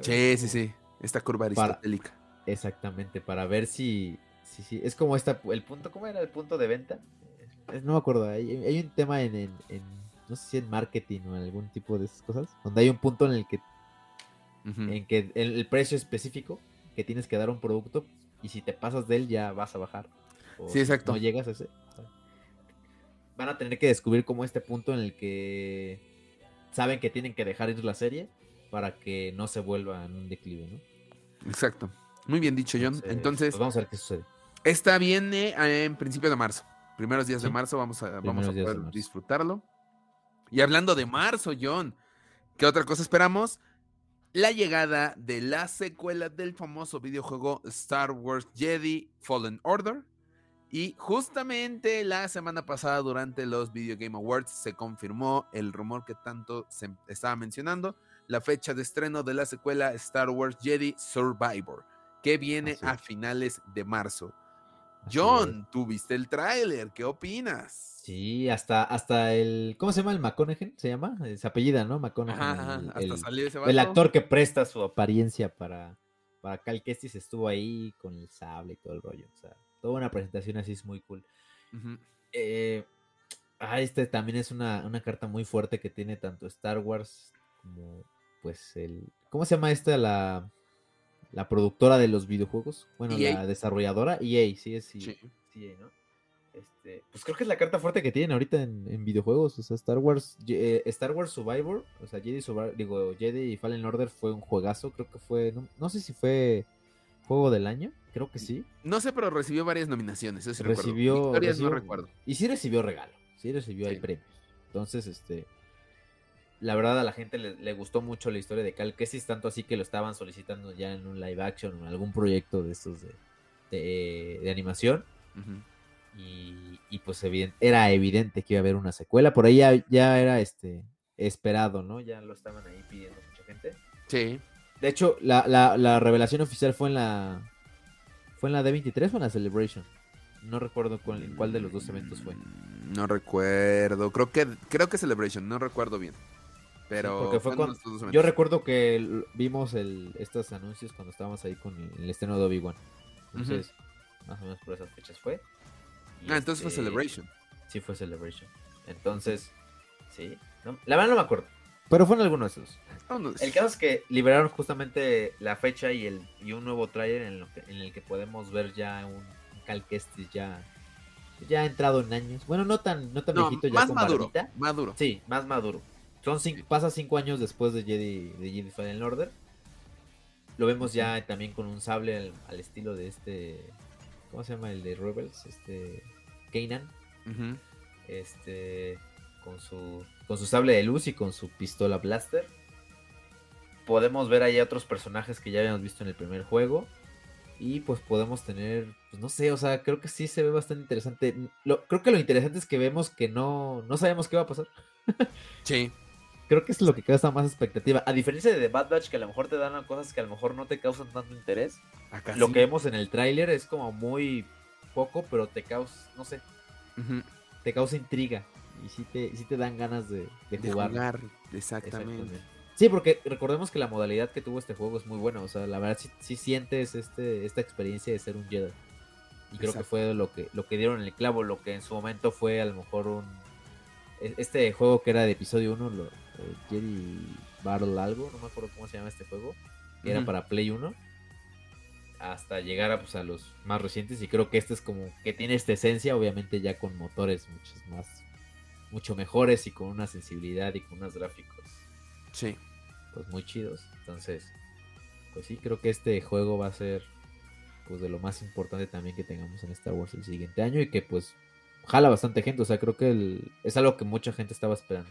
Sí, sí, sí. Esta curva aristotélica. exactamente, para ver si, si, si, es como esta, el punto, ¿cómo era el punto de venta? No me acuerdo, hay, un tema en, en, no sé si en marketing o en algún tipo de esas cosas, donde hay un punto en el que, en que el, precio específico que tienes que dar a un producto y si te pasas de él ya vas a bajar. sí, exacto. no llegas a ese van a tener que descubrir como este punto en el que saben que tienen que dejar ir la serie para que no se vuelva en un declive, ¿no? Exacto. Muy bien dicho, John. Entonces, pues vamos a ver qué sucede. Esta viene en principio de marzo. Primeros días de marzo vamos a, vamos a poder disfrutarlo. Y hablando de marzo, John, ¿qué otra cosa esperamos? La llegada de la secuela del famoso videojuego Star Wars Jedi Fallen Order. Y justamente la semana pasada, durante los Video Game Awards, se confirmó el rumor que tanto se estaba mencionando, la fecha de estreno de la secuela Star Wars Jedi Survivor, que viene Así a es. finales de marzo. John, tú viste el tráiler, ¿qué opinas? Sí, hasta, hasta el. ¿Cómo se llama el McConaughey? ¿Se llama? Eh, Se apellida, ¿no? McConaughey. Ajá, el- hasta el, salió ese el actor que presta su apariencia para, para Cal Kestis estuvo ahí con el sable y todo el rollo. O sea, toda una presentación así es muy cool. Eh, ah, este también es una, una carta muy fuerte que tiene tanto Star Wars como, pues, el. ¿Cómo se llama esta? La, la productora de los videojuegos. Bueno, EA. la desarrolladora. EA, sí, es Sí. Sí, ¿no? Este, pues creo que es la carta fuerte que tienen ahorita en, en videojuegos. O sea, Star Wars, eh, Star Wars Survivor, o sea, Jedi Survivor, digo, Jedi Fallen Order fue un juegazo. Creo que fue, no, no sé si fue juego del año, creo que sí. No sé, pero recibió varias nominaciones. Eso sí recuerdo. recibió, recibió- no recuerdo. Y sí recibió regalo, sí recibió ahí Sí. premios. Entonces, este, la verdad a la gente le, le gustó mucho la historia de Cal Kestis, tanto así que lo estaban solicitando ya en un live action o en algún proyecto de estos de, de- de animación. Y, y, pues era evidente que iba a haber una secuela. Por ahí ya, ya era este esperado, ¿no? Ya lo estaban ahí pidiendo mucha gente. Sí. De hecho, la, la- la revelación oficial fue en la. ¿Fue en la D23 o en la Celebration? No recuerdo cuál, en cuál de los dos eventos fue. Mm, No recuerdo. Creo que creo que Celebration, no recuerdo bien. Pero porque fue cuando- dos Yo recuerdo que vimos el, estos anuncios cuando estábamos ahí con el, el estreno de Obi-Wan. Entonces, más o menos por esas fechas fue. Y, Ah, entonces fue este, Celebration. Sí, fue Celebration. Entonces, sí. no- la verdad no me acuerdo. Pero fue en alguno de esos. El caso es que liberaron justamente la fecha y, el, y un nuevo trailer en, lo que- en el que podemos ver ya un, Cal Kestis ya, ya entrado en años. Bueno, no tan, no tan No, viejito ya más con maduro. barbita. Maduro. Sí, más maduro. Son cinco, Sí. Pasa cinco años después de Jedi, de Jedi Fallen Order. Lo vemos ya también con un sable al, al estilo de este. ¿Cómo se llama? El de Rebels. Este. Kanan. Este. Con su. Con su sable de luz y con su pistola blaster. Podemos ver ahí a otros personajes que ya habíamos visto en el primer juego. Y pues podemos tener. Pues no sé, o sea, creo que sí se ve bastante interesante. Lo- creo que lo interesante es que vemos que no. No sabemos qué va a pasar. Sí. Creo que es lo que causa más expectativa. A diferencia de The Bad Batch, que a lo mejor te dan cosas que a lo mejor no te causan tanto interés. Acá Lo sí. que vemos en el tráiler es como muy poco, pero te causa, no sé, te causa intriga. Y sí te, sí te dan ganas de, de De jugar. jugar. Exactamente. Sí, porque recordemos que la modalidad que tuvo este juego es muy buena. O sea, la verdad sí, sí sientes este, esta experiencia de ser un Jedi. Y creo que fue lo que, lo que dieron en el clavo, lo que en su momento fue a lo mejor un... e- Este juego que era de episodio 1, lo, eh, Jedi Battle algo, no me acuerdo cómo se llama este juego, que era para Play 1, hasta llegar a, pues, a los más recientes. Y creo que este es como que tiene esta esencia, obviamente ya con motores muchos más, mucho mejores y con una sensibilidad y con unos gráficos Sí. pues muy chidos. Entonces, pues sí, creo que este juego va a ser pues de lo más importante también que tengamos en Star Wars el siguiente año y que pues jala bastante gente, o sea, creo que el- es algo que mucha gente estaba esperando.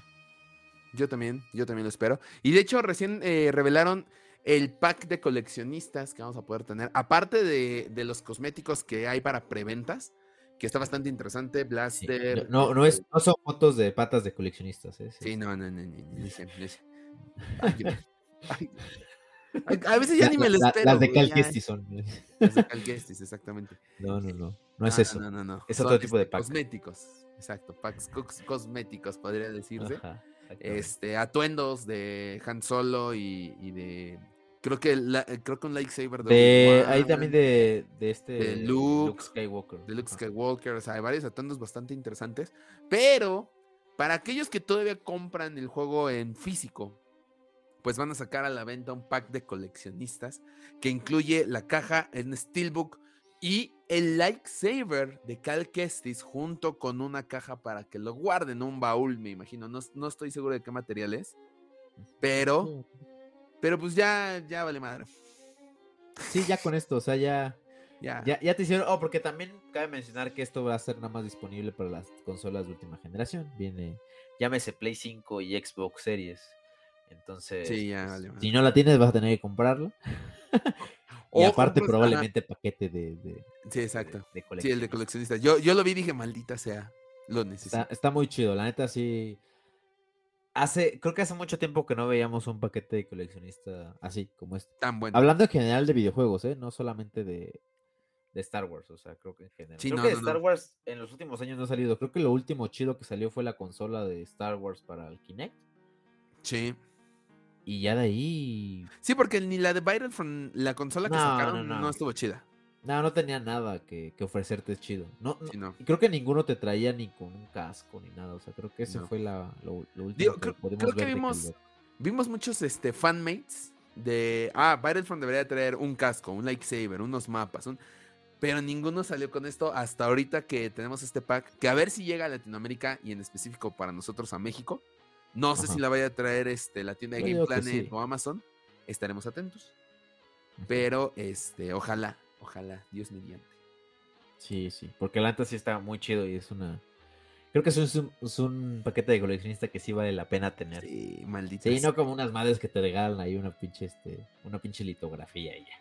Yo también, yo también lo espero. Y de hecho, recién eh, revelaron el pack de coleccionistas que vamos a poder tener. Aparte de, de los cosméticos que hay para preventas, que está bastante interesante. Sí, Blaster. No, no, es, no son fotos de patas de coleccionistas, ¿eh? Sí, no, no, no, no, no, A veces ya La- ni me lo la- espero. las de Cal. Kestis son. Las de Cal Kestis, exactamente. No, no, no. No es Ah, eso. No, no, no. Es Son, otro tipo de este, pack. Cosméticos. Exacto, packs cos- cosméticos, podría decirse. Ajá, este, atuendos de Han Solo y, y de. Creo que, la- eh, creo que un lightsaber de, De, Obi-Wan, ahí también de, de este de Luke, Skywalker. de Luke. Skywalker. O sea, hay varios atuendos bastante interesantes. Pero, para aquellos que todavía compran el juego en físico, pues van a sacar a la venta un pack de coleccionistas que incluye la caja en Steelbook y el lightsaber de Cal Kestis junto con una caja para que lo guarden, un baúl, me imagino. No, no estoy seguro de qué material es, pero, pero pues ya, ya vale madre. Sí, ya con esto, o sea, ya. Ya. Ya, ya te hicieron. Oh, porque también cabe mencionar que esto va a ser nada más disponible para las consolas de última generación. Viene, llámese Play 5 y Xbox Series. Entonces, Sí, ya, pues, vale, madre. si no la tienes, vas a tener que comprarla. y aparte, compras- probablemente paquete de, de, Sí, exacto. de, de Sí, el de coleccionista. Yo, yo lo vi y dije, maldita sea. Lo Está, necesito. está muy chido, la neta sí. Hace, creo que hace mucho tiempo que no veíamos un paquete de coleccionista así como este. Tan bueno. Hablando en general de videojuegos, ¿eh? No solamente de, de Star Wars, o sea, creo que en general. Sí, creo no, que no, Star no. Wars en los últimos años no ha salido. Creo que lo último chido que salió fue la consola de Star Wars para el Kinect. Sí. Y ya de ahí. Sí, porque ni la de Battlefront, la consola que sacaron, no. estuvo chida. No, no tenía nada que, que ofrecerte chido. No, no- Sí, no. y creo que ninguno te traía ni con un casco ni nada. O sea, creo que ese No. fue la, lo, lo último Digo, que creo, pudimos creo que ver vimos, vimos muchos este, fanmates de, ah, Battlefront debería traer un casco, un lightsaber, unos mapas, un... pero ninguno salió con esto hasta ahorita que tenemos este pack, que a ver si llega a Latinoamérica y en específico para nosotros a México. No sé si la vaya a traer este, la tienda de Game Planet sí. o Amazon. Estaremos atentos. Pero, este, ojalá, ojalá, Dios mediante. Sí, sí, porque la neta sí está muy chido y es una... Creo que es un, es un paquete de coleccionista que sí vale la pena tener. Sí, Sí, maldita. sea. no como unas madres que te regalan ahí una pinche, este, una pinche litografía y ya.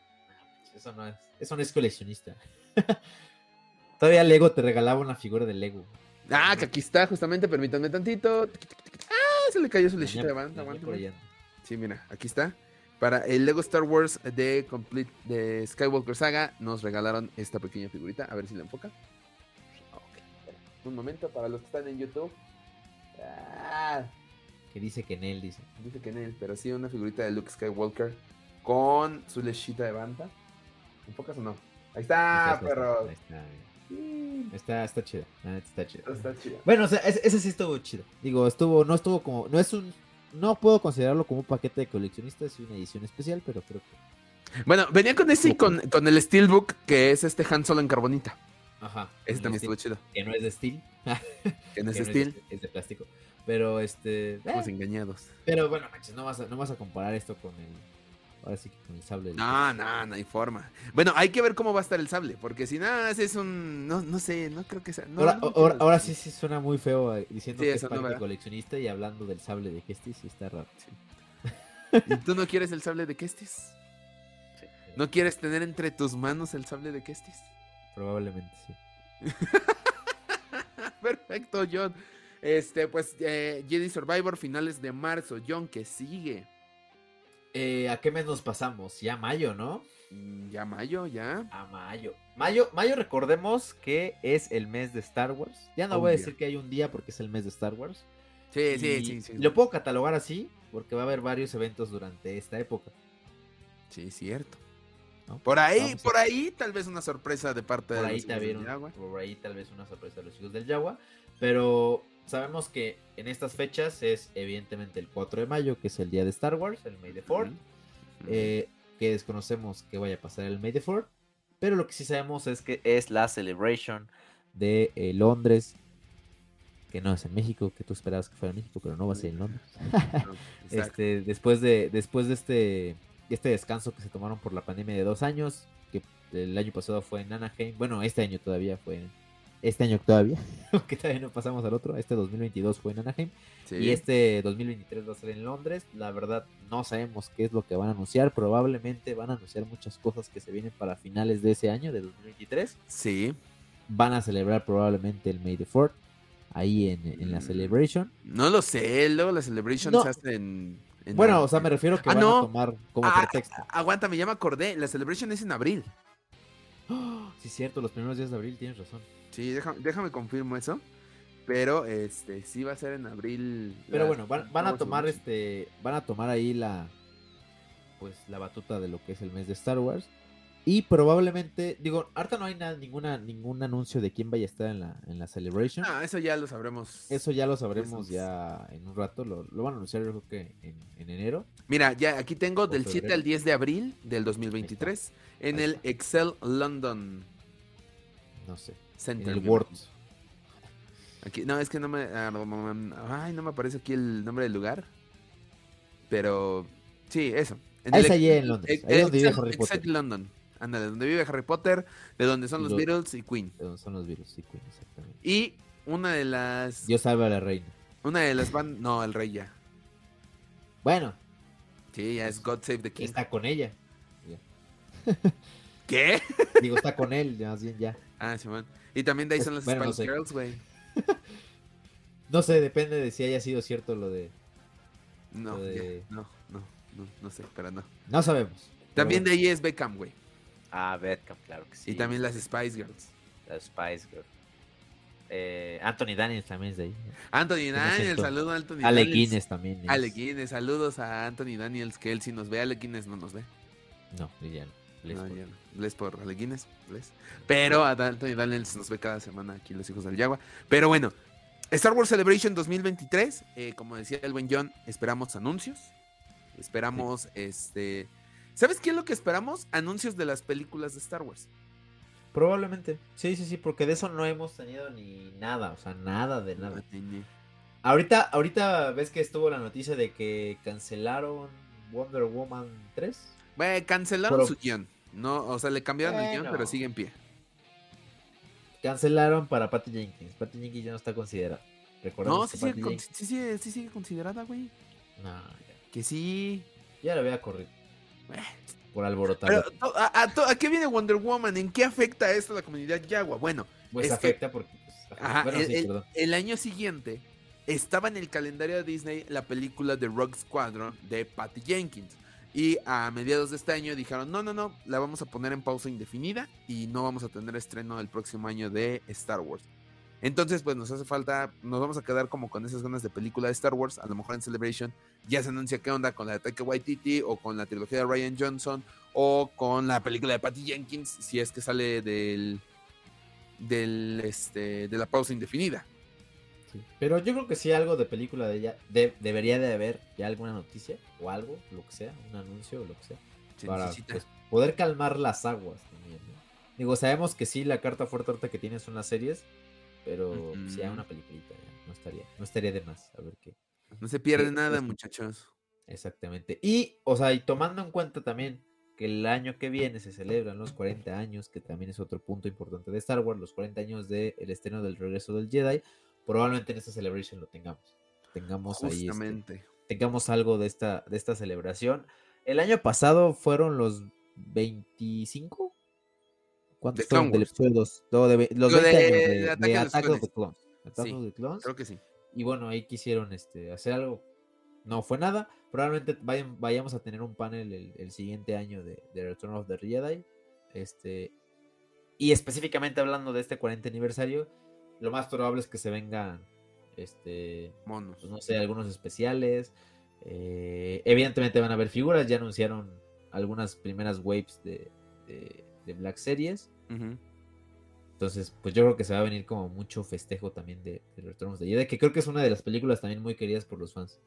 No, Eso no es, eso no es coleccionista. Todavía Lego te regalaba una figura de Lego. Ah, que aquí está, justamente, permítanme tantito. Ah, se le cayó su lechita de banda. Sí, mira, aquí está. Para el Lego Star Wars de Complete de Skywalker Saga nos regalaron esta pequeña figurita. A ver si la enfoca. Un momento para los que están en YouTube. Ah, Que dice que en él dice. dice que en él, pero sí una figurita de Luke Skywalker con su lechita de banda. ¿Enfocas o no? Ahí está, está, perros. ahí está, Sí, está, está está chido. Está chido. Bueno, o sea, ese, ese sí estuvo chido. Digo, estuvo, no estuvo como, no es un, no puedo considerarlo como un paquete de coleccionista, es una edición especial, pero creo que. Bueno, venía con ese y con, con el Steelbook, que es este Han Solo en carbonita. Ajá. Ese también estuvo chido. Que no es de steel. Que no es de Steel. es de plástico. Pero este. eh, Estamos engañados. pero bueno, manches, no vas, a, no vas a comparar esto con el. Ahora sí que con el sable. No, no, no hay forma. Bueno, hay que ver cómo va a estar el sable, porque si nada, es un. No, no sé, no creo que sea. no, ahora, no ahora, sí, sí suena muy feo eh, diciendo Sí, que es ¿verdad? coleccionista y hablando del sable de Kestis, sí está raro. ¿Y tú no quieres el sable de Kestis? ¿No quieres tener entre tus manos el sable de Kestis? Probablemente sí. Perfecto, John. Este, pues, eh, Jedi Survivor, finales de marzo. John, que sigue. Eh, ¿A qué mes nos pasamos? Ya mayo, ¿no? Mm, Ya mayo, ya. A mayo. Mayo, mayo recordemos que es el mes de Star Wars. Ya no Un voy a día. decir que hay un día porque es el mes de Star Wars. Sí, sí, Y sí, sí. Lo puedo catalogar así porque va a haber varios eventos durante esta época. Sí, cierto. ¿no? Por ahí, Vamos por ahí, tal vez una sorpresa de parte por de ahí, los hijos del Yagua. por ahí tal vez una sorpresa de los hijos del Yagua. Pero sabemos que en estas fechas es evidentemente el 4 de mayo, que es el día de Star Wars, el May the 4th. Ujú. eh, que desconocemos que vaya a pasar el May the 4th. Pero lo que sí sabemos es que es la celebration de eh, Londres. Que no es en México, que tú esperabas que fuera en México, pero no va a ser en Londres. Este, después de, después de este, este descanso que se tomaron por la pandemia de dos años, que el año pasado fue en Anaheim, bueno, este año todavía fue, este año todavía, porque todavía no pasamos al otro, este 2022 fue en Anaheim, Sí. y este 2023 va a ser en Londres, la verdad no sabemos qué es lo que van a anunciar, probablemente van a anunciar muchas cosas que se vienen para finales de ese año, de 2023, Sí. van a celebrar probablemente el May the 4th, ahí en, en la Mm. celebration. No lo sé, luego la celebration No. se hace en. en Bueno, o sea, me refiero que Ah, van no. a tomar como Ah, pretexto. Aguántame, ya me acordé. La celebration es en abril. ¡Oh! Sí, cierto, los primeros días de abril, tienes razón. Sí, déjame, déjame confirmo eso. Pero este sí va a ser en abril. Pero la- bueno, van, van a tomar este. Van a tomar ahí la. Pues la batuta de lo que es el mes de Star Wars. Y probablemente, digo, ahorita no hay nada, ninguna, ningún anuncio de quién vaya a estar en la, en la Celebration. Ah, eso ya lo sabremos. Eso ya lo sabremos ya en un rato. Lo, lo van a anunciar yo creo que en, en enero. Mira, ya aquí tengo O del 7 febrero. al 10 de abril del 2023 en el. Excel London No sé. En Center. el me Word. Aquí, no, es que no me. ah, Ay, no me aparece aquí el nombre del lugar. Pero. Sí, eso. En el es Ex- allí en Londres, ahí donde vive Harry Potter. Excel London. Ándale, donde vive Harry Potter, de donde son Y los lo- Beatles y Queen. De donde son los virus, sí, Queen, exactamente. Y una de las. Dios salve a la reina. Una de las bandas. No, el rey ya. Bueno, Sí, ya es God Save the King. está con ella. ¿Qué? Digo, está con él, ya, más bien ya. Ah, Simón. Y también de ahí son las Bueno, no Spice sé. Girls, güey. No sé, depende de si haya sido cierto lo de. No, Lo ya, de- no, no, no, no sé, pero no. No sabemos. También de ahí es Beckham, güey. Ah, Beckham, claro que sí. Y también las Spice Girls. Las Spice Girls. Eh, Anthony Daniels también es de ahí. Anthony Daniels, siento. saludo a Anthony Ale Daniels. Guinness también. es- Ale Guinness, saludos a Anthony Daniels, que él sí nos ve. Ale Guinness no nos ve. No, ya no. Les No, por- ya no. Les por Ale Guinness, les. Pero a Anthony Daniels nos ve cada semana aquí los hijos del Yagua. Pero bueno, Star Wars Celebration 2023, eh, como decía el buen John, esperamos anuncios. Esperamos, este... ¿Sabes qué es lo que esperamos? Anuncios de las películas de Star Wars. Probablemente. Sí, sí, sí, porque de eso no hemos tenido ni nada, o sea, nada de nada. Ahorita, ahorita ves que estuvo la noticia de que cancelaron Wonder Woman 3. Güey, cancelaron Pero- su guion. No, o sea, le cambiaron el guion, Bueno. pero sigue en pie. Cancelaron para Patty Jenkins. Patty Jenkins ya no está considerada. ¿Recordamos No, que sí sigue, con- sí, sigue- sí sigue considerada, güey. No, ya, Que sí. ya la había corrido. Por alborotado. Pero, a, a to- ¿a qué viene Wonder Woman? ¿En qué afecta esto a la comunidad Yagua? Bueno, pues que- afecta porque. pues, ajá, Ajá, bueno, el, sí, el- año siguiente estaba en el calendario de Disney la película de Rogue Squadron de Patty Jenkins. Y a mediados de este año dijeron, no, no, no, la vamos a poner en pausa indefinida y no vamos a tener estreno el próximo año de Star Wars. Entonces, pues nos hace falta, nos vamos a quedar como con esas ganas de película de Star Wars. A lo mejor en Celebration ya se anuncia qué onda con la de Taika Waititi o con la trilogía de Ryan Johnson o con la película de Patty Jenkins si es que sale del, del, este, de la pausa indefinida. Sí. Pero yo creo que sí, algo de película de ella. de- debería de haber ya alguna noticia o algo, lo que sea, un anuncio o lo que sea. Se para pues, poder calmar las aguas también. ¿no? Digo, sabemos que sí, la carta fuerte ahorita que tiene son las series, pero si hay una peliculita, ya, no estaría, no estaría de más. A ver qué. No se pierde Sí, nada, muchachos. Exactamente. Y, o sea, y tomando en cuenta también que el año que viene se celebran los 40 años, que también es otro punto importante de Star Wars, los 40 años del estreno del regreso del Jedi, probablemente en esta celebration lo tengamos. Tengamos ahí. este, Justamente. tengamos algo de esta, de esta celebración. El año pasado fueron los 25. ¿Cuántos De Clone del episodio 2? No, de ve- los Lo 20 de- años de de, de Ataque of Clones. the Clones. Attack Sí, of the Clones. Creo que sí. Y bueno, ahí quisieron este, hacer algo. No fue nada. Probablemente vayan- vayamos a tener un panel el, el siguiente año de, de Return of the Jedi. Este, y específicamente hablando de este 40 aniversario, lo más probable es que se vengan, este, Monos. pues, no sé, algunos especiales. eh, evidentemente van a haber figuras. Ya anunciaron algunas primeras waves de, de- de Black Series. Entonces, pues yo creo que se va a venir como mucho festejo también de, de Return of the Jedi, que creo que es una de las películas también muy queridas por los fans.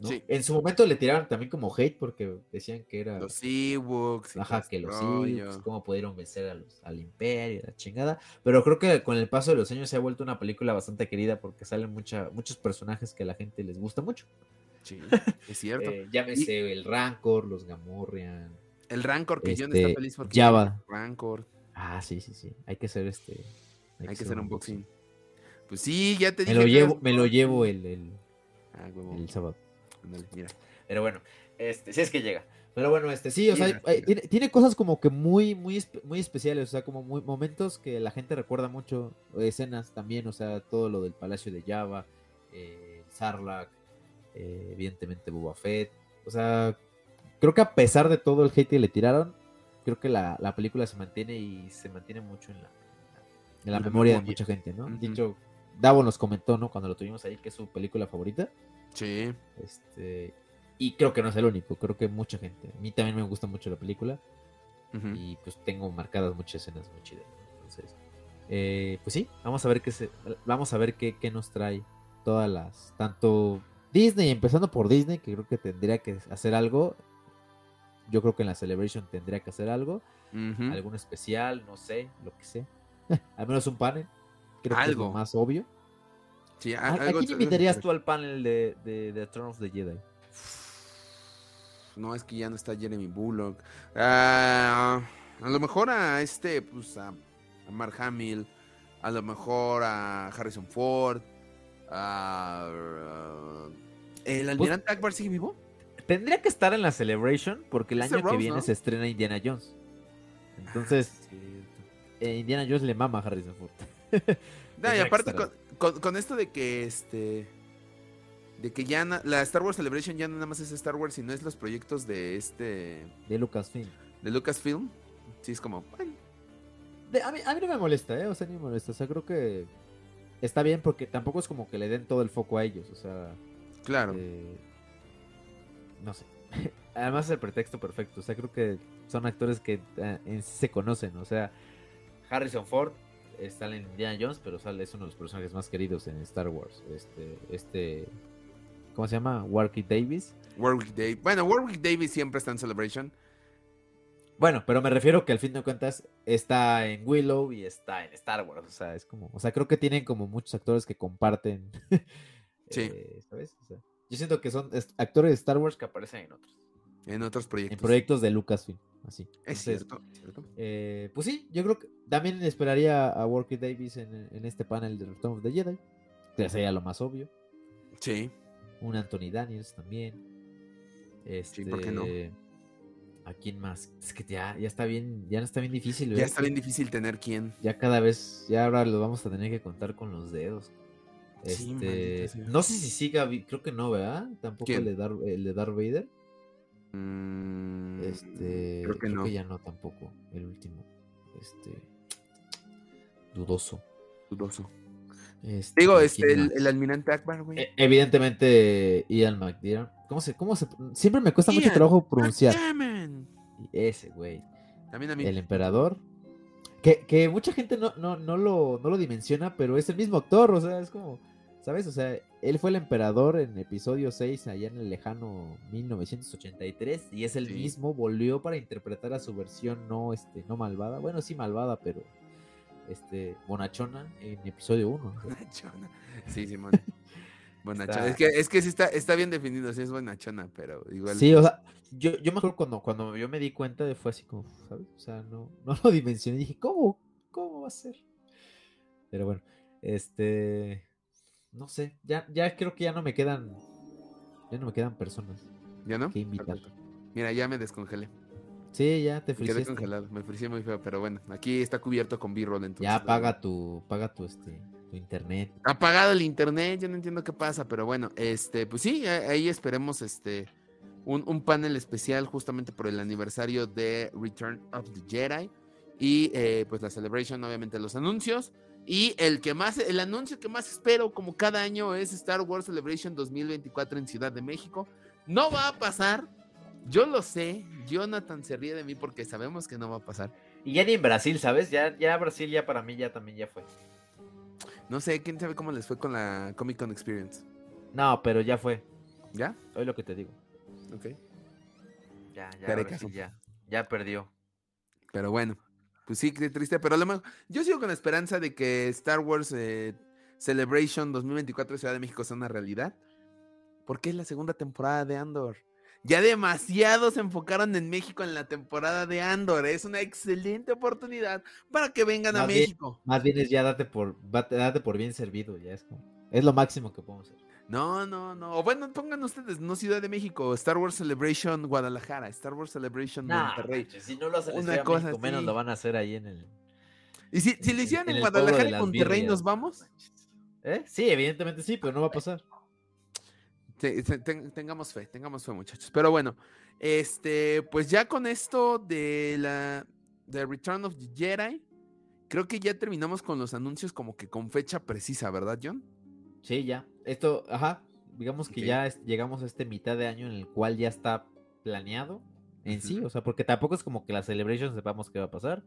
¿no? Sí. En su momento le tiraron también como hate porque decían que era... Los Ewoks. y Ajá, que este los. Ewoks, cómo pudieron vencer a los, al Imperio, la chingada. Pero creo que con el paso de los años se ha vuelto una película bastante querida porque salen mucha, muchos personajes que a la gente les gusta mucho. Sí, es cierto. Eh, llámese el Rancor, los Gamorrean. El Rancor, que John este, está feliz porque. Java. Rancor. Ah, sí, sí, sí. Hay que hacer este. Hay que hacer un unboxing. Pues sí, ya te Me dije. lo llevo, me lo llevo el, el, Ah, huevo. el sábado. Mira. Pero bueno, este, si es que llega. Pero bueno, este sí, o sea, hay- tiene, tiene cosas como que muy, muy, muy especiales, o sea, como muy, momentos que la gente recuerda mucho, escenas también, o sea, todo lo del Palacio de Java, eh, Sarlacc, eh, evidentemente Boba Fett, o sea, creo que a pesar de todo el hate que le tiraron, creo que la, la película se mantiene y se mantiene mucho en la, en la La memoria de mucha gente, ¿no? Ujú. Dicho, Davo nos comentó, ¿no? Cuando lo tuvimos ahí, que es su película favorita. Sí. Este, y creo que no es el único, creo que mucha gente. A mí también me gusta mucho la película y pues tengo marcadas muchas escenas muy chidas. ¿no? Entonces, eh, pues sí, vamos a ver qué se, vamos a ver qué, qué nos trae todas las, tanto Disney, empezando por Disney, que creo que tendría que hacer algo. Yo creo que en la Celebration tendría que hacer algo, Ujú. algún especial, no sé, lo que sea. Al menos un panel. Creo que es Algo. lo más obvio. Sí, ¿A, algo quién invitarías tú al panel de, de, de Throne of the Jedi? No, es que ya no está Jeremy Bullock. Ah, A lo mejor a este, pues a, a Mark Hamill, a lo mejor a Harrison Ford, a... a- ¿El almirante Akbar sigue vivo? Tendría que estar en la Celebration porque el año que viene ¿no? se estrena Indiana Jones. Entonces, Ah, eh, Indiana Jones le mama a Harrison Ford. No, y aparte con, con- con esto de que este de que ya na- la Star Wars Celebration ya no nada más es Star Wars, sino es los proyectos de este De Lucasfilm. de Lucasfilm. Sí, es como, bueno, De- a, mí, a mí no me molesta, ¿eh? O sea, ni me molesta. O sea, creo que está bien porque tampoco es como que le den todo el foco a ellos. O sea, claro. eh, no sé. Además es el pretexto perfecto. O sea, creo que son actores que eh, en sí se conocen. O sea, Harrison Ford está en Indiana Jones, pero sale, es uno de los personajes más queridos en Star Wars. Este, este, ¿cómo se llama? Warwick Davis. Warwick Davis. Bueno, Warwick Davis siempre está en Celebration. Bueno, pero me refiero que al fin de cuentas está en Willow y está en Star Wars. O sea, es como, o sea, creo que tienen como muchos actores que comparten. Sí. eh, ¿Sabes? O sea, yo siento que son actores de Star Wars que aparecen en otros. En otros En proyectos. proyectos de Lucasfilm. Así. Es Entonces, cierto, cierto. eh, pues sí, yo creo que también esperaría a Warwick Davis en, en este panel de Return of the Jedi. Que sería lo más obvio. Sí. Un Anthony Daniels también. Este, Sí, ¿por qué no? ¿A quién más? Es que ya, ya está bien, ya no está bien difícil. Ya está bien difícil tener quién. Ya cada vez, ya ahora lo vamos a tener que contar con los dedos. Sí, Este, no sé si siga, creo que no, ¿verdad? Tampoco ¿Quién? el de, Darth, el de Darth Vader. Mm, Este, creo que no. ya no tampoco, el último. Este, dudoso. Dudoso. Este, Digo, ¿quién este, el, el almirante Akbar, güey. E- Evidentemente, Ian McDiarmid. ¿Cómo se, cómo se, siempre me cuesta mucho trabajo pronunciar. Ese, güey. También a mí. El emperador. Que, que mucha gente no, no, no, lo, no lo dimensiona, pero es el mismo actor, o sea, es como, ¿sabes? O sea, él fue el emperador en episodio 6 allá en el lejano 1983 y es el Sí. mismo, volvió para interpretar a su versión no, este, no malvada, bueno, sí malvada, pero este, bonachona en episodio 1. Bonachona. Sí, Simón. Bonachona. Está- Es que, es que sí está, está bien definido, sí es bonachona, pero igual. Sí, o sea, yo, yo me acuerdo cuando, cuando yo me di cuenta de fue así como, ¿sabes? O sea, no, no lo dimensioné. Dije, ¿cómo? ¿Cómo va a ser? Pero bueno, este. No sé, ya, ya creo que ya no me quedan. Ya no me quedan personas ¿Ya no? que invitar. Perfecto. Mira, ya me descongelé. Sí, ya te Me quedé congelado. Me fricié muy feo, pero bueno, aquí está cubierto con B-roll entonces. Ya paga tu, paga tu, este, tu internet. Apagado el internet, yo no entiendo qué pasa, pero bueno, este, pues sí, ahí esperemos este un, un panel especial justamente por el aniversario de Return of the Jedi y eh, pues la celebration, obviamente los anuncios y el que más, el anuncio que más espero como cada año es Star Wars Celebration 2024 en Ciudad de México. No va a pasar, yo lo sé, Jonathan se ríe de mí porque sabemos que no va a pasar. Y ya ni en Brasil, ¿sabes? Ya, ya Brasil ya para mí ya también ya fue. No sé, quién sabe cómo les fue con la Comic Con Experience. No, pero ya fue. ¿Ya? Hoy lo que te digo. Ok. Ya, ya, sí ya. Ya perdió. Pero bueno, pues sí, qué triste. Pero a lo mejor, yo sigo con la esperanza de que Star Wars eh, Celebration 2024 Ciudad de México sea una realidad. Porque es la segunda temporada de Andor. Ya demasiado se enfocaron en México en la temporada de Andor. Es una excelente oportunidad para que vengan a bien- México. Más bien es ya date por, date por bien servido, ya es como. Es lo máximo que podemos hacer. No, no, no. O bueno, pongan ustedes, no Ciudad de México, Star Wars Celebration Guadalajara, Star Wars Celebration Nah, Monterrey. si no lo hacen en Una de cosa México, menos lo van a hacer ahí en el. Y si, si lo en- hicieran en en, Guadalajara y Monterrey, birrias. ¿nos vamos? ¿Eh? Sí, evidentemente sí, pero no va a pasar. Te- te- ten- tengamos fe, tengamos fe, muchachos. Pero bueno, este, pues ya con esto de la de Return of the Jedi, creo que ya terminamos con los anuncios como que con fecha precisa, ¿verdad, John? Sí, ya. Esto, ajá. Digamos que ya es- llegamos a este mitad de año en el cual ya está planeado en sí. O sea, porque tampoco es como que la celebration sepamos qué va a pasar.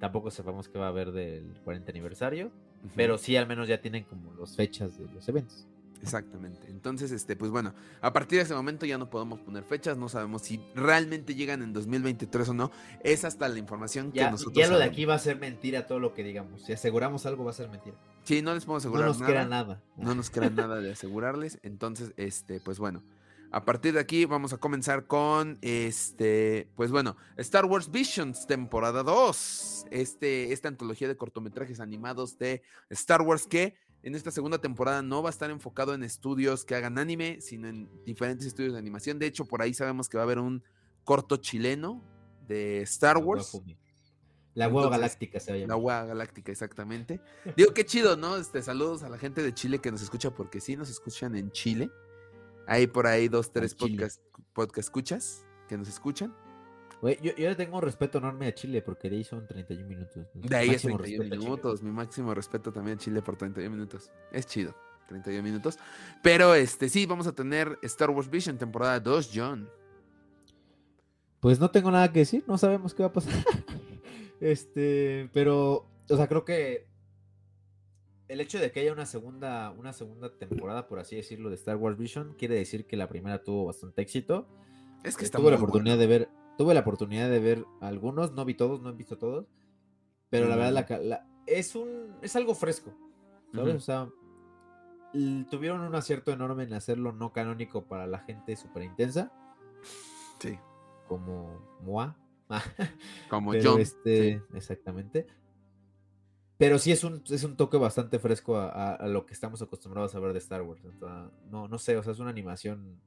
Tampoco sepamos qué va a haber del 40 aniversario. Pero sí, al menos ya tienen como las fechas de los eventos. Exactamente. Entonces, este, pues bueno, a partir de ese momento ya no podemos poner fechas, no sabemos si realmente llegan en 2023 o no. Es hasta la información que nosotros ya lo de aquí va a ser mentira todo lo que digamos. Si aseguramos algo va a ser mentira. Sí, no les No asegurar nos nada. queda nada. no nos queda nada de asegurarles. Entonces, este, pues bueno, A partir de aquí vamos a comenzar con este, pues bueno, Star Wars Visions temporada 2. Este, esta antología de cortometrajes animados de Star Wars que en esta segunda temporada no va a estar enfocado en estudios que hagan anime, sino en diferentes estudios de animación. De hecho, por ahí sabemos que va a haber un corto chileno de Star Wars. La hueá galáctica se llama. La hueá galáctica, exactamente. Digo, qué chido, ¿no? Este, saludos a la gente de Chile que nos escucha, porque sí nos escuchan en Chile. Hay por ahí dos, tres podcast, podcast escuchas que nos escuchan. yo, yo le tengo un respeto enorme a Chile porque de ahí son 31 minutos. De ahí es 31 minutos. Mi máximo respeto también a Chile por 31 minutos. Es chido, 31 minutos. Pero este sí, vamos a tener Star Wars Vision temporada 2, John. Pues no tengo nada que decir, no sabemos qué va a pasar. este, pero, o sea, creo que el hecho de que haya una segunda, una segunda temporada, por así decirlo, de Star Wars Vision, quiere decir que la primera tuvo bastante éxito. Es que eh, tuve la oportunidad de ver, tuve la oportunidad de ver algunos, no vi todos, no he visto todos, pero la verdad la, es un, es algo fresco, ¿sabes? O sea, tuvieron un acierto enorme en hacerlo no canónico para la gente súper intensa. Sí. Como Moa. Como John. Este, Exactamente. Pero sí es un, es un toque bastante fresco a, lo que estamos acostumbrados a ver de Star Wars. no, no sé, o sea, es una animación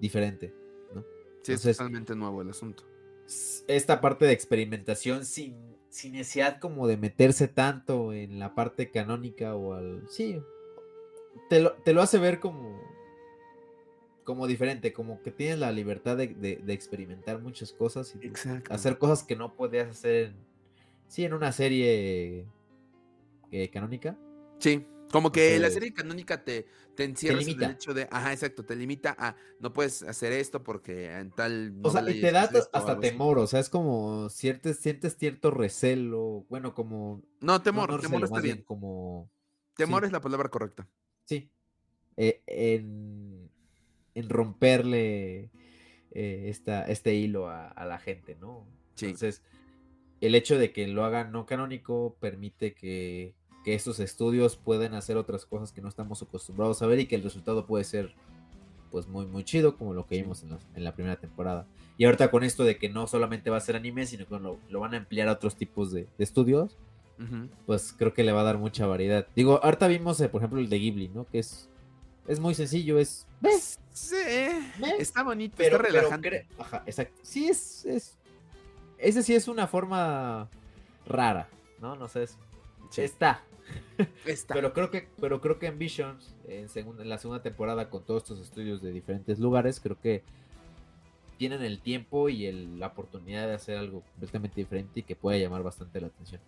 diferente, ¿no? Sí, es totalmente nuevo el asunto. Esta parte de experimentación sin, sin necesidad como de meterse tanto en la parte canónica o al... Sí, te lo, te lo hace ver como, como diferente, como que tienes la libertad de, experimentar muchas cosas y hacer cosas que no podías hacer en, sí, en una serie eh, canónica. Sí, como que la serie canónica te, te encierra en el hecho de, ajá, exacto, te limita a no puedes hacer esto porque en tal. O sea, y te da hasta temor, o sea, es como sientes, sientes cierto recelo, bueno, como. No, temor, temor está bien. Como. Temor es la palabra correcta. Sí. Eh, en, en, romperle eh, esta, este hilo a, la gente, ¿no? Sí. Entonces, el hecho de que lo hagan no canónico permite que que estos estudios pueden hacer otras cosas que no estamos acostumbrados a ver y que el resultado puede ser pues muy muy chido como lo que vimos en, la primera temporada. Y ahorita con esto de que no solamente va a ser anime, sino que lo, van a emplear a otros tipos de, estudios, pues creo que le va a dar mucha variedad. Digo, ahorita vimos, eh, por ejemplo, el de Ghibli, ¿no? Que es, es muy sencillo, es... ¿Ves? Sí, está bonito, pero, está relajante. ajá, exacto. Sí, es, es... Ese sí es una forma rara, ¿no? No sé, está. Pero creo que, pero creo que en Visions, en, en la segunda temporada, con todos estos estudios de diferentes lugares, creo que tienen el tiempo y la oportunidad de hacer algo completamente diferente y que pueda llamar bastante la atención.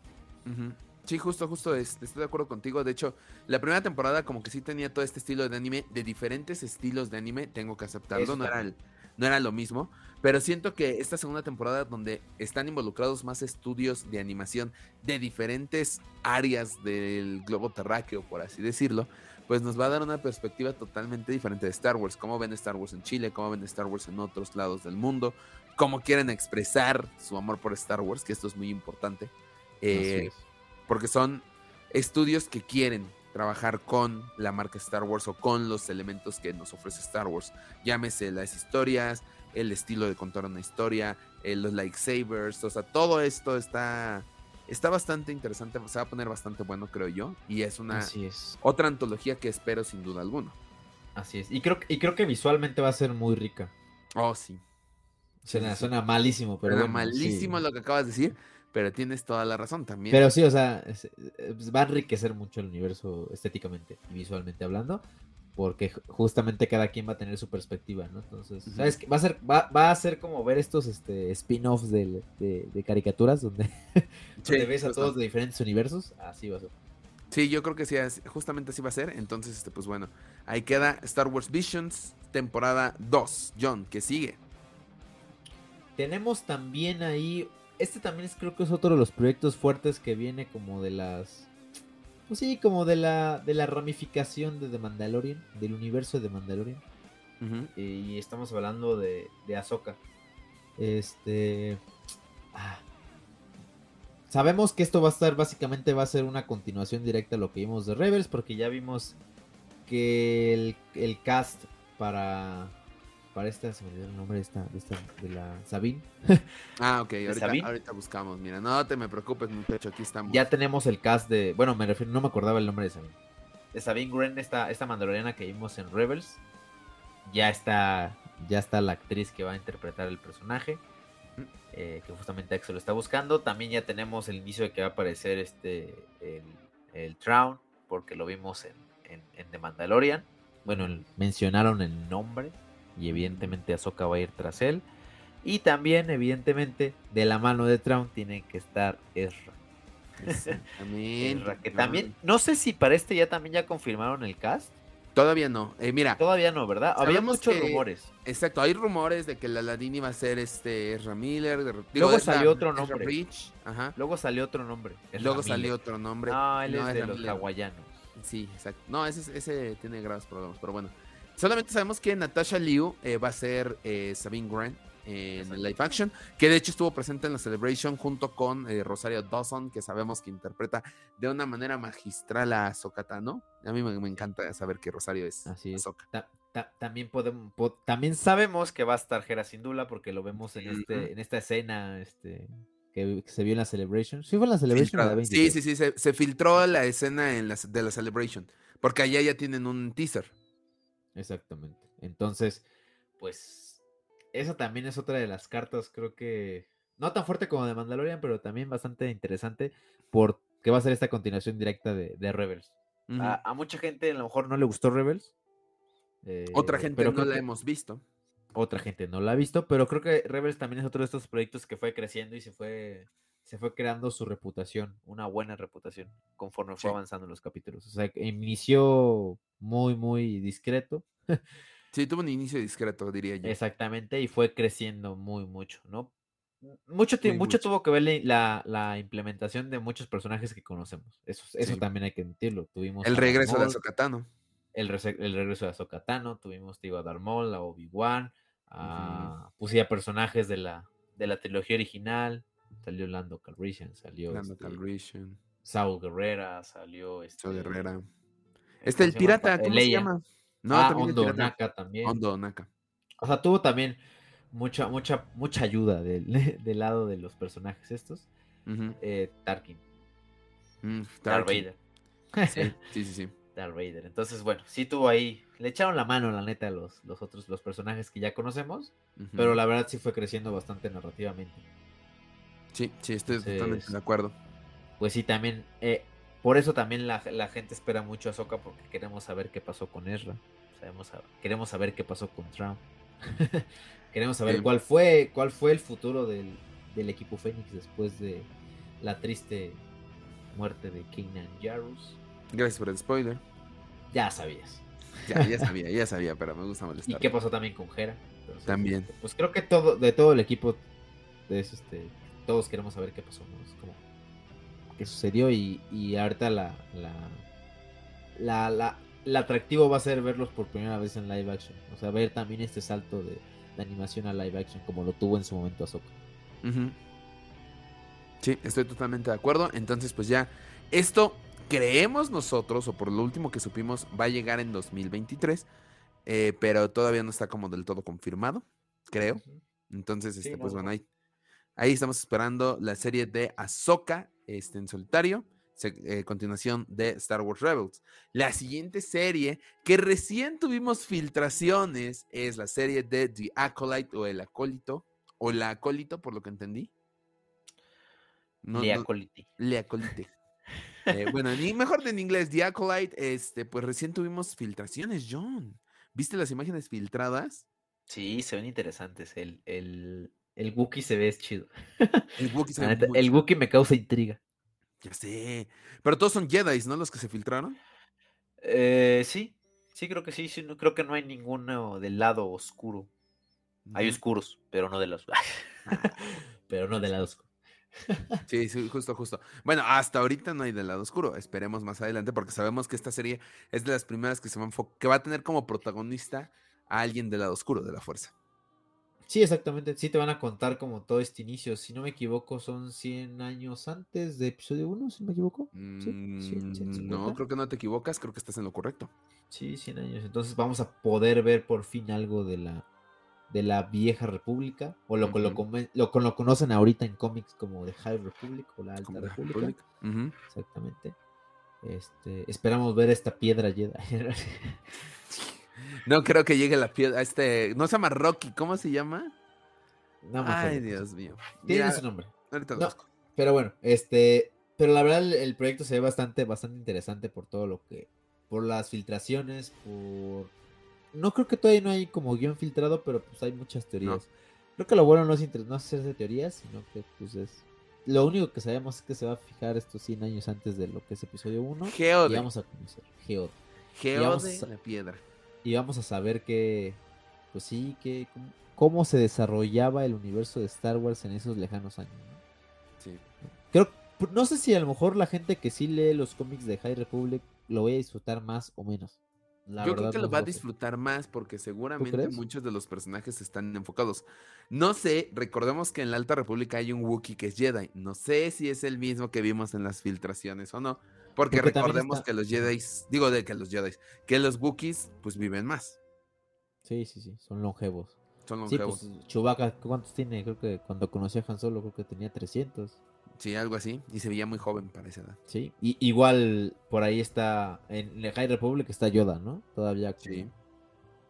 Sí, justo, justo, estoy de acuerdo contigo. De hecho, la primera temporada como que sí tenía todo este estilo de anime, de diferentes estilos de anime, tengo que aceptarlo, no era el, no era lo mismo. Pero siento que esta segunda temporada, donde están involucrados más estudios de animación de diferentes áreas del globo terráqueo, por así decirlo, pues nos va a dar una perspectiva totalmente diferente de Star Wars. Cómo ven Star Wars en Chile, cómo ven Star Wars en otros lados del mundo, cómo quieren expresar su amor por Star Wars, que esto es muy importante. Eh, porque son estudios que quieren trabajar con la marca Star Wars o con los elementos que nos ofrece Star Wars. Llámese las historias, el estilo de contar una historia, eh, los lightsabers, o sea, todo esto está, está bastante interesante, se va a poner bastante bueno, creo yo, y es una otra antología que espero sin duda alguna. Así es, y creo, y creo que visualmente va a ser muy rica. Oh, sí. Suena, suena malísimo, pero... Suena malísimo lo que acabas de decir, pero tienes toda la razón también. Pero sí, o sea, eh, va a enriquecer mucho el universo estéticamente y visualmente hablando, porque justamente cada quien va a tener su perspectiva, ¿no? Entonces, ¿sabes qué? Va a ser, va, va a ser como ver estos este, spin-offs de, de, caricaturas donde, ves a todos de diferentes universos, así va a ser. Sí, yo creo que sí, justamente así va a ser. Entonces, este, pues bueno, ahí queda Star Wars Visions, temporada 2. John, que sigue. Tenemos también ahí este también es, creo que es otro de los proyectos fuertes que viene como de las. Pues sí, como de la, de la ramificación de The Mandalorian, del universo de The Mandalorian. Y estamos hablando de, de Ahsoka. Este. Ah. Sabemos que esto va a estar, básicamente va a ser una continuación directa a lo que vimos de Rebels, porque ya vimos que el, el cast para, para esta, se me olvidó el nombre de esta, de esta, de la Sabine. Ah, ok, ahorita, Sabine? ahorita buscamos. Mira, no te me preocupes, muchacho, aquí estamos. Ya tenemos el cast de, bueno, me refiero, no me acordaba el nombre de Sabine. De Sabine Wren, esta, esta mandaloriana que vimos en Rebels. Ya está, ya está la actriz que va a interpretar el personaje. eh, que justamente Axel lo está buscando. También ya tenemos el inicio de que va a aparecer este el, el Traun, porque lo vimos en, en, en The Mandalorian. Bueno, el- mencionaron el nombre y evidentemente Ahsoka va a ir tras él. Y también, evidentemente, de la mano de Traun tiene que estar Ezra. Ezra, que también, no sé si para este ya también ya confirmaron el cast. Todavía no. Eh, mira, Todavía no, ¿verdad? Había muchos que- rumores. exacto, hay rumores de que la Ladini iba a ser este Ezra Miller. de- digo, Luego Ezra- salió otro nombre. Rich, Ajá. Luego salió otro nombre. Ezra Luego Miller. salió otro nombre. No, él No, es de Ezra los Miller. hawaianos. Sí, exacto. No, ese, ese tiene graves problemas, pero bueno. Solamente sabemos que Natasha Liu eh, va a ser eh, Sabine Grant en el live action, que de hecho estuvo presente en la Celebration junto con eh, Rosario Dawson, que sabemos que interpreta de una manera magistral a Ahsoka Tano. A mí me, me encanta saber que Rosario es Así es. Ahsoka. Ta- ta- también podemos, po- también sabemos que va a estar Hera Syndulla porque lo vemos en este. en esta escena este, que, se vio en la Celebration. ¿Sí fue en la Celebration? la. Sí, 23? sí, sí, se, se filtró la escena en la, de la Celebration, porque allá ya tienen un teaser. Exactamente. Entonces, pues, esa también es otra de las cartas, creo que, no tan fuerte como de Mandalorian, pero también bastante interesante, porque va a ser esta continuación directa de, de Rebels. A, a mucha gente a lo mejor no le gustó Rebels. eh, Otra gente pero no la que hemos visto. Otra gente no la ha visto, pero creo que Rebels también es otro de estos proyectos que fue creciendo y se fue, se fue creando su reputación, una buena reputación, conforme fue Sí. avanzando los capítulos. O sea, inició muy, muy discreto. Sí, tuvo un inicio discreto, diría yo. Exactamente, y fue creciendo muy mucho, ¿no? Mucho, mucho mucho. tuvo que ver la, la implementación de muchos personajes que conocemos. Eso, eso Sí. también hay que admitirlo. Tuvimos El regreso de Darth Maul, Ahsoka Tano. el, regreso de Ahsoka Tano, tuvimos digo, a Darth Maul, a Obi-Wan, a, a personajes de la, de la trilogía original. Salió Lando Calrissian, salió Lando este, Calrissian, Saul Guerrera, salió este, Guerrera. Este, el pirata, ¿cómo Leia. se llama? No, ah, también pirata. Naka también. Naka. O sea, tuvo también mucha, mucha, mucha ayuda del, del lado de los personajes estos. Eh, Tarkin, Mm, Darth. Vader. Sí, sí, sí, sí. Darth Vader. Entonces, bueno, sí tuvo ahí, le echaron la mano, la neta, a los, los otros, los personajes que ya conocemos, pero la verdad sí fue creciendo bastante narrativamente. Sí, sí, estoy totalmente de acuerdo. Pues sí, también, eh, por eso también la, la gente espera mucho a Soka porque queremos saber qué pasó con Ezra. Sabemos, queremos saber qué pasó con Trump. queremos saber Sí. cuál fue, cuál fue el futuro del, del equipo Fénix después de la triste muerte de Kanan Jarrus. Gracias por el spoiler. Ya sabías. Ya, ya sabía, ya sabía, pero me gusta ¿Y molestar. qué pasó también con Hera? Entonces, También. este, Pues creo que todo, de todo el equipo, es, este, todos queremos saber qué pasó, ¿no? Es como, qué sucedió y, y ahorita la, la, la, la, atractivo va a ser verlos por primera vez en live action. O sea, ver también este salto de, de animación a live action como lo tuvo en su momento Ahsoka. Ujú. Sí, estoy totalmente de acuerdo. Entonces, pues ya, esto creemos nosotros, o por lo último que supimos, va a llegar en 2023, eh, pero todavía no está como del todo confirmado, creo. Entonces, este, pues no, bueno, no. ahí, ahí estamos esperando la serie de Ahsoka este, en solitario, se- eh, continuación de Star Wars Rebels. La siguiente serie que recién tuvimos filtraciones es la serie de The Acolyte o El Acólito, o La Acólito, por lo que entendí. No, Lea no- Coliti. Le Acolyte. Eh, bueno, ni mejor en inglés, The Acolyte, este, pues recién tuvimos filtraciones, John. ¿Viste las imágenes filtradas? Sí, se ven interesantes. El, el, El Wookiee se ve es chido. El Wookiee se La ve neta, muy el chido. Wookiee me causa intriga. Ya sé. Pero todos son Jedi, ¿no? Los que se filtraron. Eh, sí, sí, creo que sí. sí no, creo que no hay ninguno del lado oscuro. Hay oscuros, pero no de los. Pero no de lado oscuro. Sí, sí, justo, justo. Bueno, hasta ahorita no hay del lado oscuro. Esperemos más adelante porque sabemos que esta serie es de las primeras que se va a que va a tener como protagonista a alguien del lado oscuro de la fuerza. Sí, exactamente. Sí te van a contar como todo este inicio. Si no me equivoco, son 100 años antes de episodio 1, si no me equivoco. Sí, Mm, 100, 150. no, creo que no te equivocas, creo que estás en lo correcto. Sí, 100 años. Entonces vamos a poder ver por fin algo de la de la vieja república, o lo, que lo, lo, con- lo conocen ahorita en cómics como The High Republic o la Alta como República. Exactamente. Este, esperamos ver esta piedra Jedi. No creo que llegue la piedra. Este, no se llama Rocky, ¿cómo se llama? No Ay. Dios mío. Tiene Mira, su nombre. ahorita No. Pero bueno, este, pero la verdad el, el proyecto se ve bastante, bastante interesante por todo lo que, por las filtraciones, por, no creo que todavía no hay como guion filtrado, pero pues hay muchas teorías. Creo que lo bueno no es, inter- no es hacerse teorías, sino que pues es, lo único que sabemos es que se va a fijar estos 100 años antes de lo que es episodio 1 y Geode. vamos a conocer Geode. Geode, vamos a- la piedra. Y vamos a saber que, pues sí, que cómo, cómo se desarrollaba el universo de Star Wars en esos lejanos años. ¿no? Sí. Creo, no sé si a lo mejor la gente que sí lee los cómics de High Republic lo voy a disfrutar más o menos. La Yo creo que no lo va a disfrutar más porque seguramente muchos de los personajes están enfocados. No sé, recordemos que en la Alta República hay un Wookiee que es Jedi. No sé si es el mismo que vimos en las filtraciones o no. Porque, recordemos está- que los Jedi, digo de que los Jedi, que los Wookiees pues viven más. Sí, sí, sí, son longevos. Son Sí, longevos. pues Chewbacca, ¿cuántos tiene? Creo que cuando conocí a Han Solo creo que tenía 300. Sí, algo así. Y se veía muy joven para esa edad. Sí, y, igual por ahí está, en la High Republic está Yoda, ¿no? Todavía como, Sí.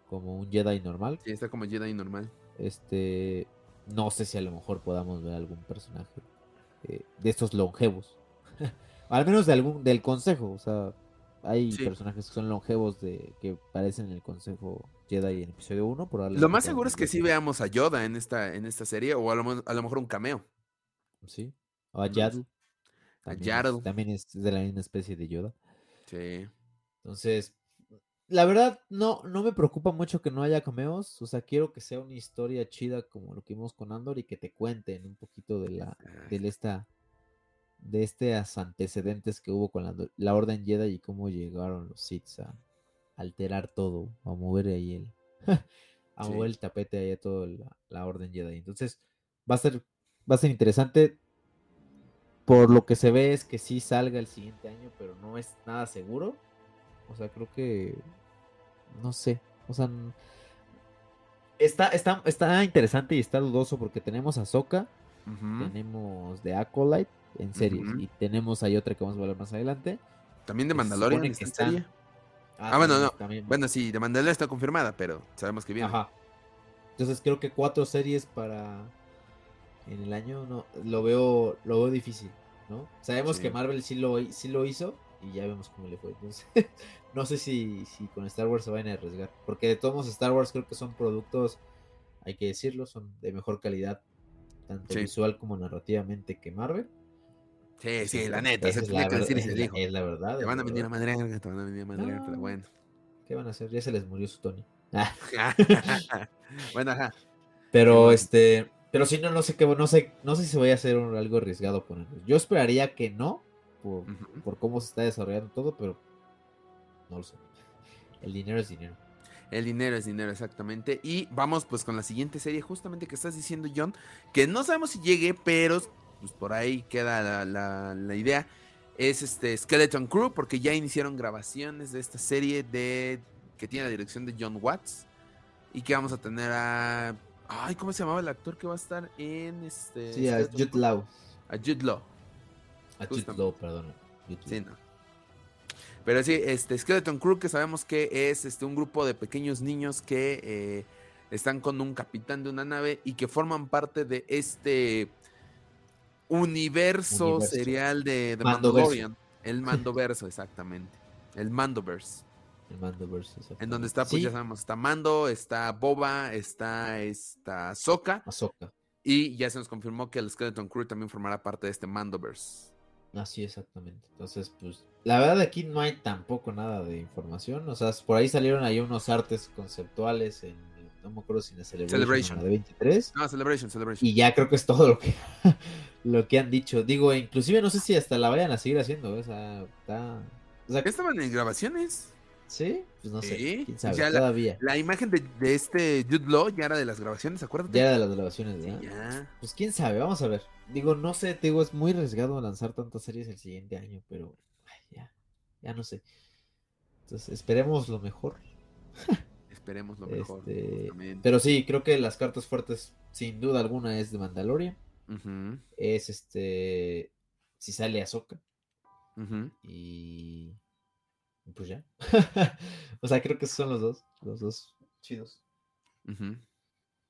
como un Jedi normal. Sí, está como Jedi normal. Este, no sé si a lo mejor podamos ver algún personaje eh, de estos longevos. Al menos de algún del consejo, o sea, hay Sí. personajes que son longevos de que aparecen en el consejo Jedi en episodio 1, Lo más seguro es que sí veamos a Yoda en esta, en esta serie o a lo, a lo mejor un cameo. Sí. O a Yaddle. A También, Yaddle. Es, también es de la misma especie de Yoda. Sí. Entonces, la verdad, no, no me preocupa mucho que no haya cameos. O sea, quiero que sea una historia chida como lo que vimos con Andor y que te cuenten un poquito de la, de esta, de estos antecedentes que hubo con la, la Orden Jedi y cómo llegaron los Sith a alterar todo, a mover ahí el, a Sí. mover el tapete ahí a toda la, la Orden Jedi. Entonces, va a ser, va a ser interesante. Por lo que se ve es que sí salga el siguiente año, pero no es nada seguro. O sea, creo que. No sé. O sea. Está, está, está interesante y está dudoso porque tenemos a Soka, tenemos The Acolyte en series y tenemos ahí otra que vamos a hablar más adelante. También de Mandalorian está que en están- serie. Ah, bueno, también- no. también- Bueno, sí, de Mandalorian está confirmada, pero sabemos que viene. Ajá. Entonces creo que cuatro series para en el año no lo veo lo veo difícil, ¿no? Sabemos Sí. que Marvel sí lo sí lo hizo y ya vemos cómo le fue. Entonces, no sé si, si con Star Wars se van a arriesgar, porque de todos modos Star Wars creo que son productos hay que decirlo, son de mejor calidad tanto Sí. visual como narrativamente que Marvel. Sí, sí, la neta, es la ver- decir es dijo. es la verdad. Te van a venir a madrear, te van a venir a madrear, pero bueno. ¿Qué van a hacer? Ya se les murió su Tony. bueno, ajá. Pero bueno. este, pero sí no, no sé qué, no sé, no sé si voy a hacer un- algo arriesgado ponerlos. Yo esperaría que no, por cómo se está desarrollando todo, pero no lo sé. El dinero es dinero. El dinero es dinero, exactamente. Y vamos pues con la siguiente serie, justamente que estás diciendo, John, que no sabemos si llegue, pero pues por ahí queda la, la- la idea. Es este Skeleton Crew, porque ya iniciaron grabaciones de esta serie de que tiene la dirección de John Watts. Y que vamos a tener a. Ay, ¿cómo se llamaba el actor que va a estar en este. Sí, a Jude? Law. A Jude Law. A Jude Justamente. Law, perdón. Jude Sí, no. Pero sí, este Skeleton Crew, que sabemos que es este, un grupo de pequeños niños que eh, están con un capitán de una nave y que forman parte de este universo, Universo. serial de, de. Mandalorian. El Mandoverso, exactamente. El Mandoverse. El Mandoverse. En donde está, pues Sí, ya sabemos, está Mando, está Boba, está esta. Ahsoka. Y ya se nos confirmó que el Skeleton Crew también formará parte de este Mandoverse. Así exactamente. Entonces, pues, la verdad aquí no hay tampoco nada de información. O sea, por ahí salieron ahí unos artes conceptuales en, no me acuerdo si en la Celebration, Celebration. la de 23. No, Celebration, Celebration. Y ya creo que es todo lo que, lo que han dicho. Digo, inclusive no sé si hasta la vayan a seguir haciendo. ¿eh? O sea, está... O sea, ¿Ya estaban en grabaciones? ¿sí? Pues no sé. ¿Quién o sabe? sea, Todavía. La imagen de, de este Jude Law ya era de las grabaciones, acuérdate. Ya era de las grabaciones, Sí, ¿verdad? ya. Pues quién sabe, vamos a ver. Digo, no sé, te digo, es muy arriesgado lanzar tantas series el siguiente año, pero ay, ya, ya no sé. Entonces, esperemos lo mejor. Esperemos lo mejor. Este, pero sí, creo que las cartas fuertes, sin duda alguna, es de Mandalorian. Es este. Si sale Ahsoka. ujú. Y. Pues ya. o sea, creo que son los dos. Los dos chidos.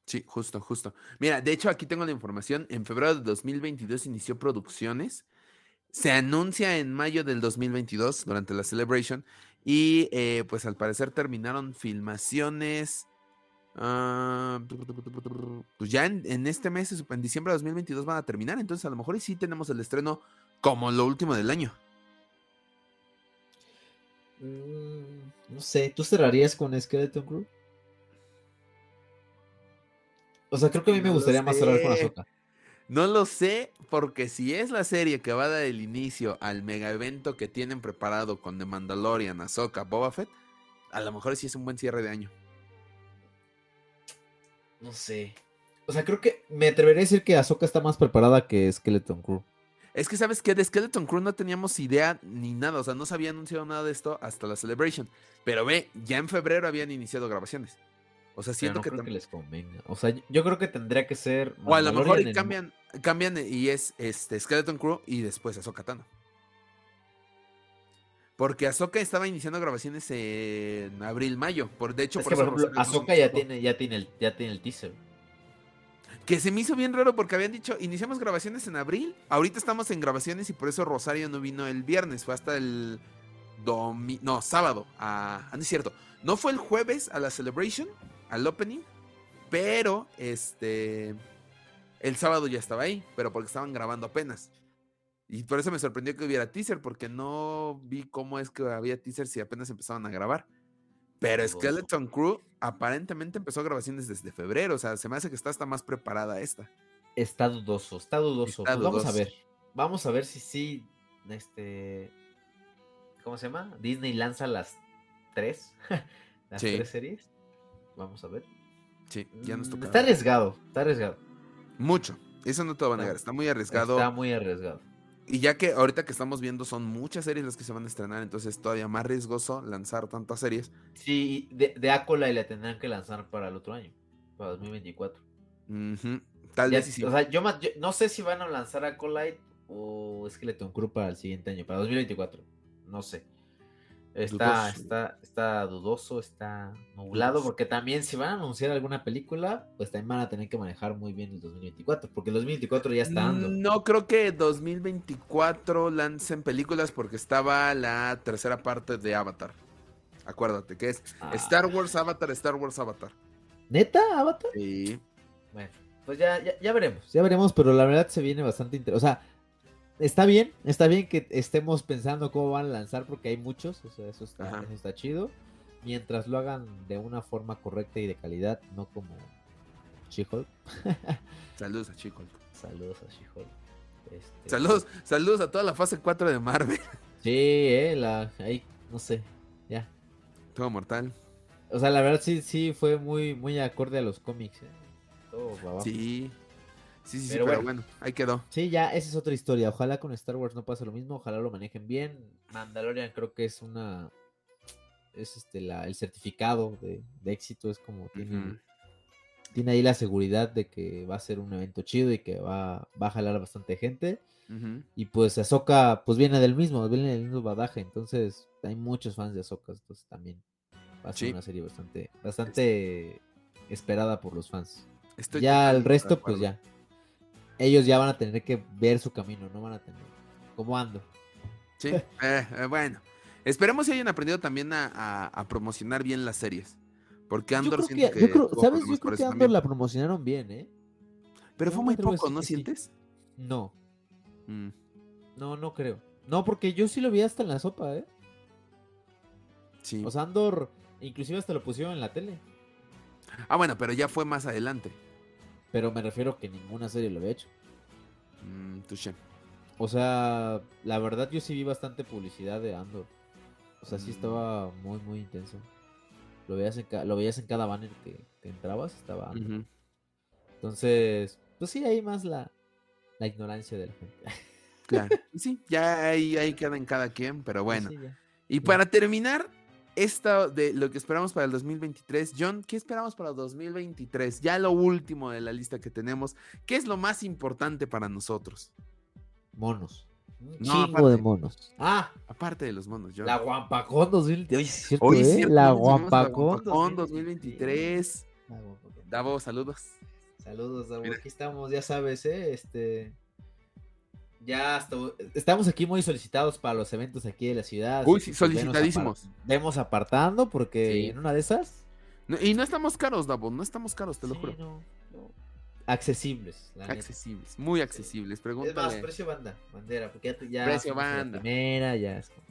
Sí, justo, justo. Mira, de hecho aquí tengo la información. En febrero de 2022 inició producciones. Se anuncia en mayo del 2022 durante la Celebration. Y eh, pues al parecer terminaron filmaciones. Ah, pues ya en, en este mes, en diciembre de 2022 van a terminar. Entonces a lo mejor y sí tenemos el estreno como lo último del año. Mm, no sé, ¿tú cerrarías con Skeleton Crew? O sea, creo que a mí me No lo gustaría más cerrar con sé. Ahsoka. No lo sé, porque si es la serie que va a dar el inicio al mega evento que tienen preparado con The Mandalorian, Ahsoka, Boba Fett, a lo mejor sí es un buen cierre de año. No sé. O sea, creo que me atrevería a decir que Ahsoka está más preparada que Skeleton Crew. Es que, ¿sabes qué? De Skeleton Crew no teníamos idea ni nada, o sea, no se había anunciado nada de esto hasta la Celebration. Pero ve, ya en febrero habían iniciado grabaciones. O sea, siento no que... creo que les convenga. O sea, yo creo que tendría que ser. O a lo mejor y cambian, cambian y es este Skeleton Crew y después Ahsoka Tano. Porque Ahsoka estaba iniciando grabaciones en abril, mayo. Por, de hecho, Es por que, por ejemplo, Ahsoka ya tiene, ya, tiene el, ya tiene el teaser. Que se me hizo bien raro porque habían dicho, iniciamos grabaciones en abril. Ahorita estamos en grabaciones y por eso Rosario no vino el viernes. Fue hasta el domi no, sábado. A, ah, no es cierto. No fue el jueves a la celebration, al opening. Pero este. El sábado ya estaba ahí, pero porque estaban grabando apenas. Y por eso me sorprendió que hubiera teaser, porque no vi cómo es que había teaser si apenas empezaban a grabar. Pero. Skeleton Crew aparentemente empezó grabaciones desde febrero. O sea, se me hace que está hasta más preparada esta. Está dudoso, está dudoso. Está Pues Vamos a ver. Vamos a ver si sí. Este. ¿Cómo se llama? Disney lanza las tres. las Sí. tres series. Vamos a ver. Sí, ya nos toca. Está arriesgado, está arriesgado. Mucho. Eso no te lo van a negar. Está muy arriesgado. Está muy arriesgado. Y ya que ahorita que estamos viendo son muchas series las que se van a estrenar, entonces es todavía más riesgoso lanzar tantas series. Sí, de, de Acolyte la tendrán que lanzar para el otro año, para 2024. Ujú. Tal Ya- vez sí, sí. O sea, yo, yo no sé si van a lanzar Acolyte o Skeleton Crew para el siguiente año, para 2024. No sé. Está, Dudoso. está, está dudoso, está nublado, Dudoso. porque también si van a anunciar alguna película, pues también van a tener que manejar muy bien el 2024, porque el 2024 ya está dando. No creo que 2024 lancen películas porque estaba la tercera parte de Avatar. Acuérdate que es Ah, Star Wars Avatar, Star Wars Avatar. ¿Neta, Avatar? Sí. Bueno, pues ya, ya, ya veremos. Ya veremos, pero la verdad se viene bastante interesante. O sea, está bien, está bien que estemos pensando cómo van a lanzar porque hay muchos, o sea, eso está, eso está chido. Mientras lo hagan de una forma correcta y de calidad, no como She-Hulk. Saludos a Chico. Saludos a She-Hulk. Este, Saludos, saludos a toda la fase 4 de Marvel. Sí, eh, la, ahí, no sé, ya. Todo mortal. O sea, la verdad sí, sí fue muy, muy acorde a los cómics, eh. Todo para abajo. Sí. Sí, sí, sí, Pero pero, bueno. bueno, ahí quedó. Sí, ya, esa es otra historia. Ojalá con Star Wars no pase lo mismo, ojalá lo manejen bien. Mandalorian creo que es una. Es este la, el certificado de, de éxito, es como tiene, tiene ahí la seguridad de que va a ser un evento chido y que va, va a jalar bastante gente. Y pues Ahsoka pues viene del mismo, viene del mismo badaje, entonces hay muchos fans de Ahsoka, entonces también va a ser Sí. una serie bastante, bastante esperada por los fans. Estoy ya el resto, pues ya. Ellos ya van a tener que ver su camino, no van a tener. ¿Cómo ando? Sí, eh, eh, bueno. Esperemos que hayan aprendido también a, a- a promocionar bien las series. Porque Yo Andor creo siento que, yo creo- ¿sabes? Yo creo que Andor también. la promocionaron bien, ¿eh? Pero yo fue muy poco, ¿no sí. sientes? No, Mm. no, no creo. No, porque yo sí lo vi hasta en la sopa, ¿eh? Sí. O sea, Andor, inclusive hasta lo pusieron en la tele. ah, bueno, pero ya fue más adelante. Pero me refiero que ninguna serie lo había hecho. Mm, touché. O sea, la verdad yo sí vi bastante publicidad de Andor. O sea, sí Mm. estaba muy, muy intenso. Lo veías en, ca- lo veías en cada banner que, que entrabas, estaba Andor. Entonces, pues sí, ahí más la, la ignorancia de la gente. Claro. Sí, ya ahí, ahí queda en cada quien, pero bueno. Pues sí, ya. Y para terminar, esta de lo que esperamos para el 2023. John, ¿qué esperamos para el 2023? Ya lo último de la lista que tenemos. ¿Qué es lo más importante para nosotros? Monos. Un No, chingo aparte. de monos. Ah, Aparte de los monos, John. la Guampacón 2023. Oye, sí es cierto, Hoy ¿eh? es cierto, La Guampacón Guampacón 2023. La Guampacón. Davo, saludos. Saludos, Davo. Mira. Aquí estamos, ya sabes, ¿eh? Este. Ya hasta- estamos aquí muy solicitados para los eventos aquí de la ciudad. Uy, sí, solicitadísimos. Vemos apartando porque Sí. en una de esas. No, y no estamos caros, Davo, no estamos caros, te lo sí, juro. no, no. Accesibles, la neta. Accesibles, muy accesibles. Es más, Pregúntale. precio banda, bandera, porque ya, te- ya Precio la banda. primera, ya, es como-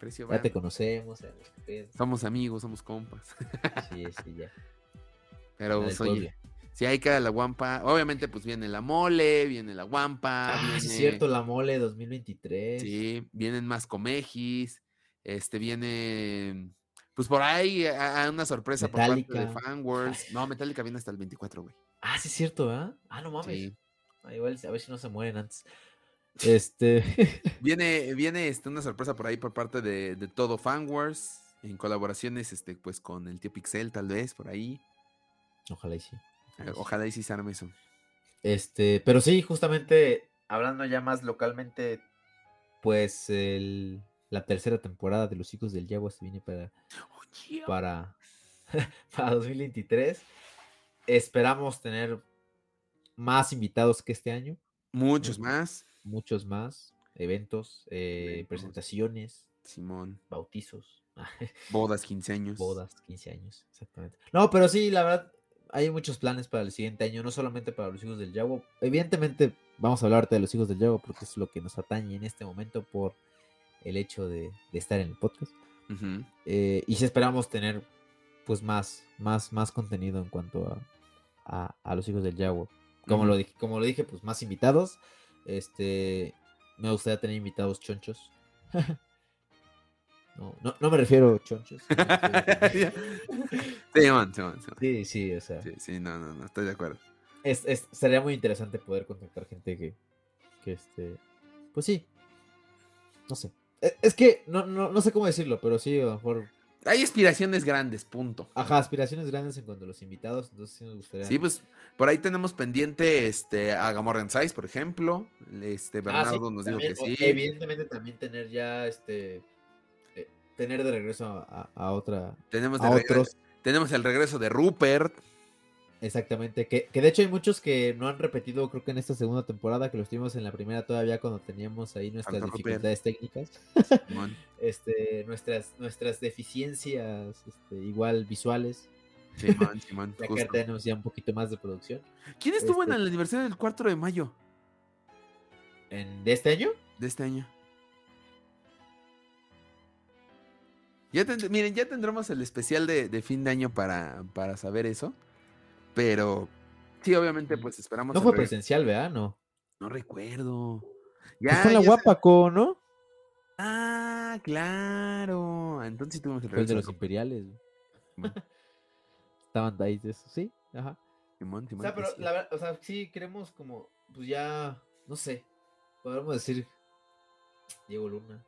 Precio ya te banda. conocemos. Somos amigos, somos compas. Sí, sí, ya. Pero, pues, oye, pueblo. Si hay que la guampa, obviamente, pues viene la mole, viene la guampa, Ah, viene, es cierto, la mole 2023. sí, vienen más comejis, este, viene, pues por ahí a una sorpresa por parte de. Fanworks. No, Metallica viene hasta el 24, güey. Ah, sí, es cierto, ¿ah? Ah, no mames. Sí. Ah, igual, a ver si no se mueren antes. Este. Viene, viene este, una sorpresa por ahí por parte de, de todo Fanworks, en colaboraciones, este, pues con el tío Pixel, tal vez, por ahí. Ojalá y sí. Ojalá y sí se arme eso. Este, pero sí, justamente hablando ya más localmente, pues el- la tercera temporada de Los Hijos del Yagua se viene para, para, para 2023. Esperamos tener más invitados que este año, Muchos más. muchos más, eventos, eh, Eventos. presentaciones, Simón. bautizos, Bodas, 15 años. bodas, 15 años, exactamente. No, pero sí, la verdad, hay muchos planes para el siguiente año, no solamente para los hijos del Yago. Evidentemente, vamos a hablarte de los hijos del Yago porque es lo que nos atañe en este momento por el hecho de, de estar en el podcast. Eh, y si esperamos tener, pues, más, más, más contenido en cuanto a, a, a los hijos del Yago. Como, lo dije, como lo dije, pues, más invitados. Este, me gustaría tener invitados chonchos. No, no, no me refiero chonchos. me refiero- Simón, Simón, Simón. Sí, sí, o sea, Sí, sí, no, no, no, estoy de acuerdo. es, es- sería muy interesante poder contactar gente que, que este, pues sí, no sé. E- Es que no, no, no sé cómo decirlo, pero sí, a lo mejor, Hay aspiraciones grandes, punto. ajá, aspiraciones grandes en cuanto a los invitados, entonces sí me gustaría. Sí, pues por ahí tenemos pendiente este, a Gamorrean Size, por ejemplo. Este, Ah, sí, Bernardo nos dijo que sí. Evidentemente también tener ya, este, tener de regreso a, otra, Tenemos, a otros, tenemos el regreso de Rupert. exactamente, que, que de hecho hay muchos que no han repetido, creo que en esta segunda temporada, que los tuvimos en la primera todavía cuando teníamos ahí nuestras Rupert. dificultades técnicas. Este, nuestras, nuestras deficiencias este, igual visuales. Simón, Simón, Ya que tenemos ya un poquito más de producción. ¿Quién estuvo en este- el aniversario del 4 de mayo ¿En, ¿De este año? de este año? Ya miren, ya tendremos el especial de, de fin de año para, para saber eso. Pero sí, obviamente, pues esperamos. No fue regreso- presencial, ¿verdad? No. No recuerdo. Pues Ya, fue la ya se- Guapaco, ¿no? Ah, claro. Entonces sí tuvimos el el de regreso. los imperiales. Estaban ahí de eso, sí. Ajá. Simón, O Simón, sea, pero sí. la verdad, o sea, sí queremos como, pues ya, no sé, podemos decir Diego Luna.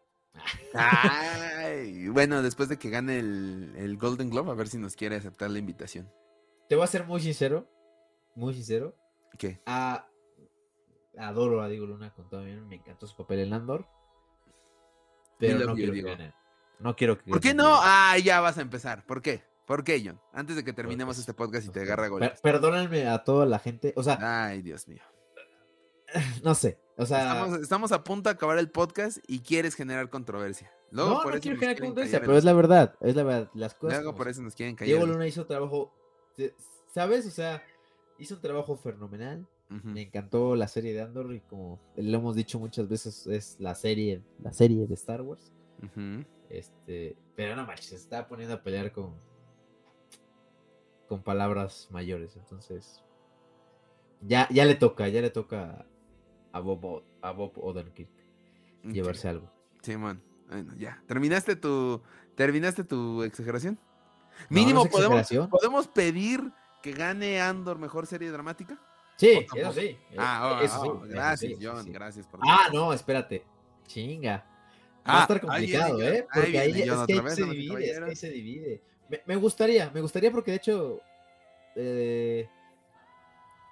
Ay, bueno, después de que gane el, el Golden Globe, a ver si nos quiere aceptar la invitación. Te voy a ser muy sincero, muy sincero. ¿Qué? A, adoro a Diego Luna con todo alma, me encantó su papel en Andor. Pero no quiero que Diego. gane. No quiero que ¿Por qué no? Ah, ya vas a empezar. ¿Por qué? ¿Por qué, John? Antes de que terminemos este podcast y te agarra Per- golpes. perdónenme a toda la gente, o sea, Ay, Dios mío. no sé, o sea, Estamos, estamos a punto de acabar el podcast y quieres generar controversia. Luego, no, por no eso quiero generar controversia, pero es la verdad, es la verdad, las cosas Luego como por son. eso nos quieren callar. Diego Luna hizo trabajo, ¿sabes? O sea, hizo un trabajo fenomenal. Me encantó la serie de Andor y como lo hemos dicho muchas veces es la serie, la serie de Star Wars. Este, pero no manches, se está poniendo a pelear con con palabras mayores, entonces ya ya le toca, ya le toca a Bob a Bob Odenkirk llevarse algo. Simón. Bueno, ya. ¿Terminaste tu, ¿terminaste tu exageración? No, no Mínimo podemos, exageración. podemos pedir que gane Andor mejor serie dramática. Sí, sí. Ah, eh, oh, eso sí, oh, eso gracias, sí, John, sí. gracias por Ah, no, espérate. Chinga. Va a Ah, estar complicado, ¿eh? Ahí Porque ahí, es que vez, se divide, es que ahí se divide. Me, me gustaría, me gustaría porque de hecho eh,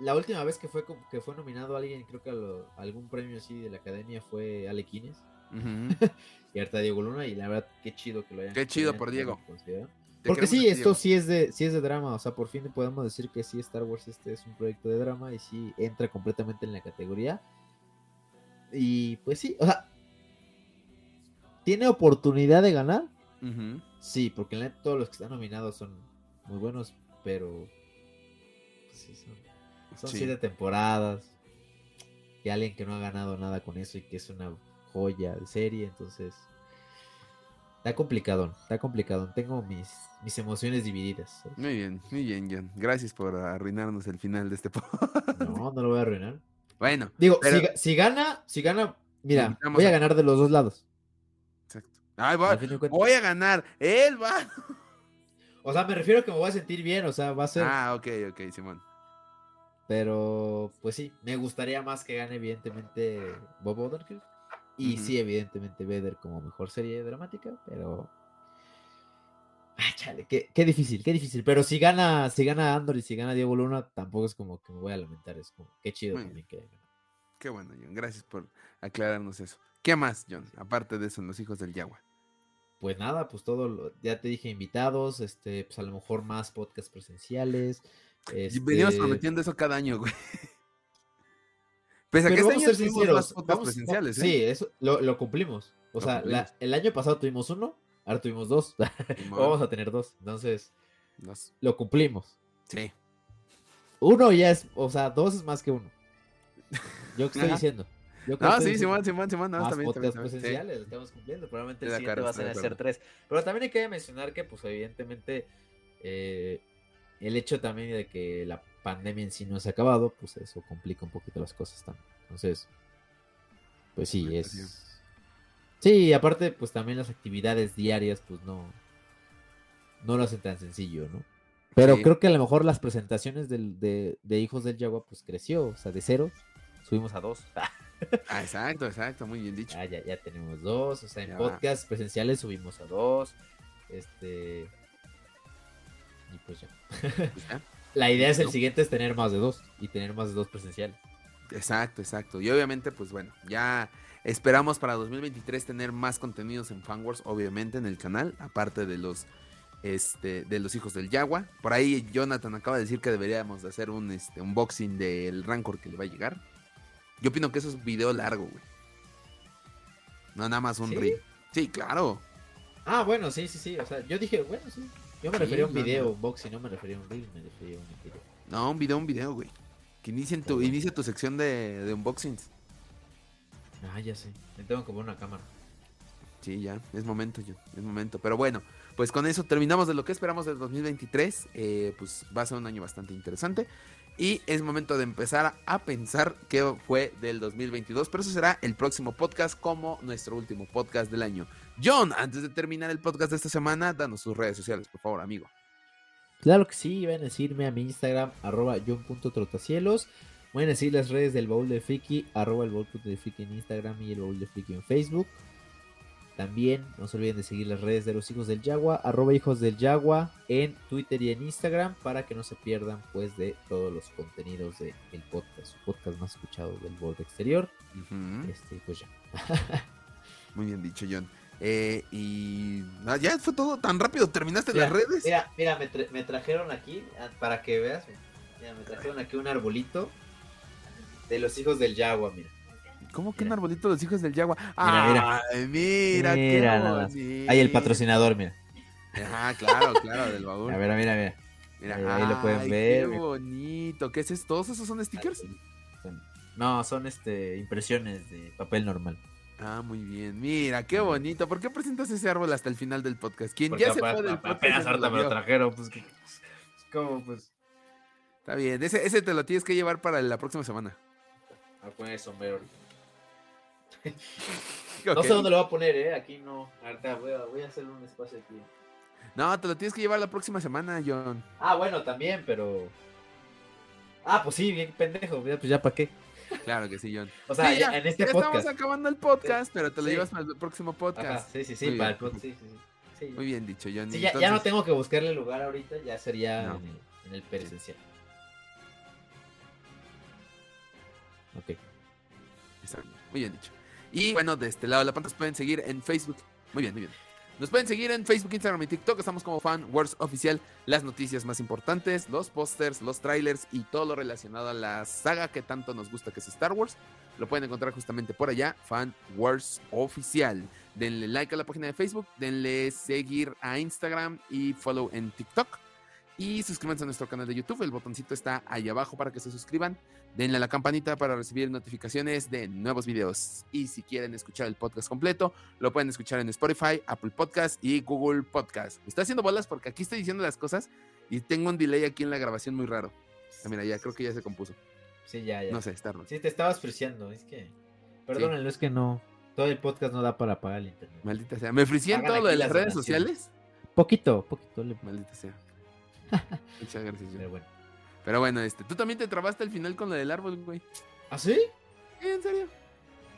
la última vez que fue que fue nominado alguien, creo que a, lo- a algún premio así de la academia fue Ale Quines Ujú. y ahorita Diego Luna y la verdad qué chido que lo hayan Qué chido hayan por Diego. Porque sí, esto Diego. sí es de sí es de drama, o sea, por fin podemos decir que sí Star Wars este es un proyecto de drama y sí entra completamente en la categoría. Y pues sí, o sea, tiene oportunidad de ganar. Sí, porque la neta todos los que están nominados son muy buenos, pero pues sí, son, son Sí. siete temporadas. Y alguien que no ha ganado nada con eso y que es una joya de serie, entonces está complicado, está complicado. Tengo mis, mis emociones divididas. Muy bien, muy bien, John. Gracias por arruinarnos el final de este podcast. No, no lo voy a arruinar. Bueno, Digo, Pero- si, ga- si gana, si gana, mira, voy a a- ganar de los dos lados. exacto. Ay, voy, voy a ganar. Él va. O sea, me refiero a que me voy a sentir bien, o sea, va a ser. Ah, ok, ok, Simón. Pero, pues sí, me gustaría más que gane, evidentemente, Bob Odenkirk. Y sí, evidentemente, Vader como mejor serie dramática, pero. Ah, chale, qué, qué difícil, qué difícil. Pero si gana, si gana Andor y si gana Diego Luna, tampoco es como que me voy a lamentar. Es como, qué chido Muy también que haya ganado. Qué bueno, John. Gracias por aclararnos eso. ¿Qué más, John? Aparte de eso, en los hijos del Yagua. Pues nada, pues todo, lo- ya te dije invitados, este, pues a lo mejor más podcasts presenciales. Y Venimos este, prometiendo eso cada año, güey. Pese a que este vamos año a ser tuvimos sinceros. más podcasts vamos- presenciales, ¿eh? Sí, eso lo, lo cumplimos. O Lo sea, la- el año pasado tuvimos uno, ahora tuvimos dos. Vamos a tener dos. Entonces, Dos. lo cumplimos. Sí. Uno ya es, o sea, dos es más que uno. Yo qué estoy diciendo. Yo qué No, sí. Simón, Simón, Simón. No, más está bien. Sí. presenciales, lo estamos cumpliendo. Probablemente el siguiente va a ser tres. Pero también hay que mencionar que, pues, evidentemente, eh, el hecho también de que la pandemia en sí no se ha acabado, pues eso complica un poquito las cosas también. Entonces, pues sí, es. Sí, aparte, pues también las actividades diarias, pues no. No lo hacen tan sencillo, ¿no? Pero Sí. creo que a lo mejor las presentaciones del- de, de Hijos del Yagua, pues creció, o sea, de cero, subimos a dos. Ah, exacto, exacto. Muy bien dicho. Ah, ya, ya tenemos dos. O sea, en Ya va. podcast presenciales subimos a dos. Este. Pues ya. Pues ya. La idea es el ¿No? siguiente es tener más de dos. Y tener más de dos presenciales. Exacto, exacto. Y obviamente, pues bueno, ya esperamos para 2023 tener más contenidos en Fanwars, obviamente, en el canal, aparte de los este de los hijos del Yagua. Por ahí Jonathan acaba de decir que deberíamos de hacer un este unboxing del Rancor que le va a llegar. Yo opino que eso es un video largo, güey. No nada más un ¿Sí? reel. Sí, claro. Ah, bueno, sí, sí, sí. O sea, yo dije, bueno, sí. Yo me refería a un video, un boxing, no me refería a un reel, me refería a un video. No, un video, un video, güey. Que inicien tu, inicia tu sección de, de unboxings. Ah, ya sé. Me tengo que poner una cámara. Sí, ya, es momento, ya, es momento. Pero bueno, pues con eso terminamos de lo que esperamos del 2023. Eh, pues va a ser un año bastante interesante. Y es momento de empezar a pensar qué fue del 2022. Pero eso será el próximo podcast como nuestro último podcast del año. John, antes de terminar el podcast de esta semana, danos sus redes sociales, por favor, amigo. Claro que sí, van a decirme a mi Instagram, arroba john.trotacielos. Pueden decir las redes del baúl de Friki, arroba el baúl de Friki en Instagram y el baúl de Friki en Facebook. También no se olviden de seguir las redes de los hijos del Yagua, arroba hijos del Yagua en Twitter y en Instagram para que no se pierdan pues de todos los contenidos del podcast, su podcast más escuchado del borde exterior. Ujú, Este, pues ya. Muy bien dicho, John. Eh, y ah, ya fue todo tan rápido. ¿Terminaste Mira, las redes? Mira, mira, me, tra- me trajeron aquí, ah, para que veas, mira, me trajeron aquí un arbolito de los hijos del Yagua, mira. ¿Cómo que un arbolito de los hijos del Yagua? Mira, mira. Mira, Mira qué. Ahí el patrocinador, mira. Ah, claro, claro, del baúl. A ver, mira, mira. Mira, ahí- lo pueden ver, Qué bonito. ¿Qué es esto? ¿Todos esos son stickers? No, son este impresiones de papel normal. Ah, muy bien. Mira, qué bonito. ¿Por qué presentas ese árbol hasta el final del podcast? Quien ya se fue del podcast. apenas ahorita me lo trajeron, pues que como pues Está bien. Ese, ese te lo tienes que llevar para la próxima semana. a poner el sombrero. No sé dónde lo voy a poner, eh, aquí no. Ahorita voy a, voy a hacer un espacio aquí. No, te lo tienes que llevar la próxima semana, John. Ah, bueno, también, pero Ah, pues sí, bien pendejo, pues ya para qué. Claro que sí, John. O sea, Sí, ya, en este ya podcast. estamos acabando el podcast, pero te lo Sí. llevas para el próximo Ajá, podcast. sí, sí, sí, Muy para bien. el pod- sí, sí, sí. Sí, Muy bien dicho, John. Ya, ya no tengo que buscarle lugar ahorita, ya sería No. en, el, en el presencial. Ok. Está bien, Muy bien dicho. Y bueno, de este lado de la pantalla pueden seguir en Facebook. Muy bien, muy bien. Nos pueden seguir en Facebook, Instagram y TikTok. Estamos como Fan Wars Oficial. Las noticias más importantes, los pósters, los trailers y todo lo relacionado a la saga que tanto nos gusta que es Star Wars. Lo pueden encontrar justamente por allá, Fan Wars Oficial. Denle like a la página de Facebook, denle seguir a Instagram y follow en TikTok. Y suscríbanse a nuestro canal de YouTube. El botoncito está ahí abajo para que se suscriban. Denle a la campanita para recibir notificaciones de nuevos videos. Y si quieren escuchar el podcast completo, lo pueden escuchar en Spotify, Apple Podcast y Google Podcast. Me está haciendo bolas porque aquí estoy diciendo las cosas y tengo un delay aquí en la grabación muy raro. Ah, mira, ya creo que ya se compuso. Sí, ya, ya. No sé, está raro. Sí, te estabas friseando, es que... Perdónenlo, es que no... Todo el podcast no da para pagar el internet. Maldita sea. ¿Me fricí en todo lo de las redes sociales? Poquito, poquito. le- Maldita sea. Muchas gracias. Pero bueno. Pero bueno, este, tú también te trabaste al final con lo del árbol, güey. ¿Ah, sí? Sí, en serio.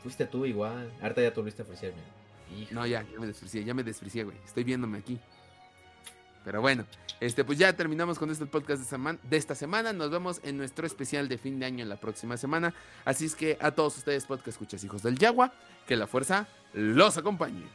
Fuiste tú igual. Ahorita ya tú volviste a ofrecerme. No, ya, ya me desfricié, ya me desfricié, güey. Estoy viéndome aquí. Pero bueno, este, pues ya terminamos con este podcast de, de esta semana. Nos vemos en nuestro especial de fin de año la próxima semana. Así es que a todos ustedes, podcast escuchas hijos del Yagua, que la fuerza los acompañe.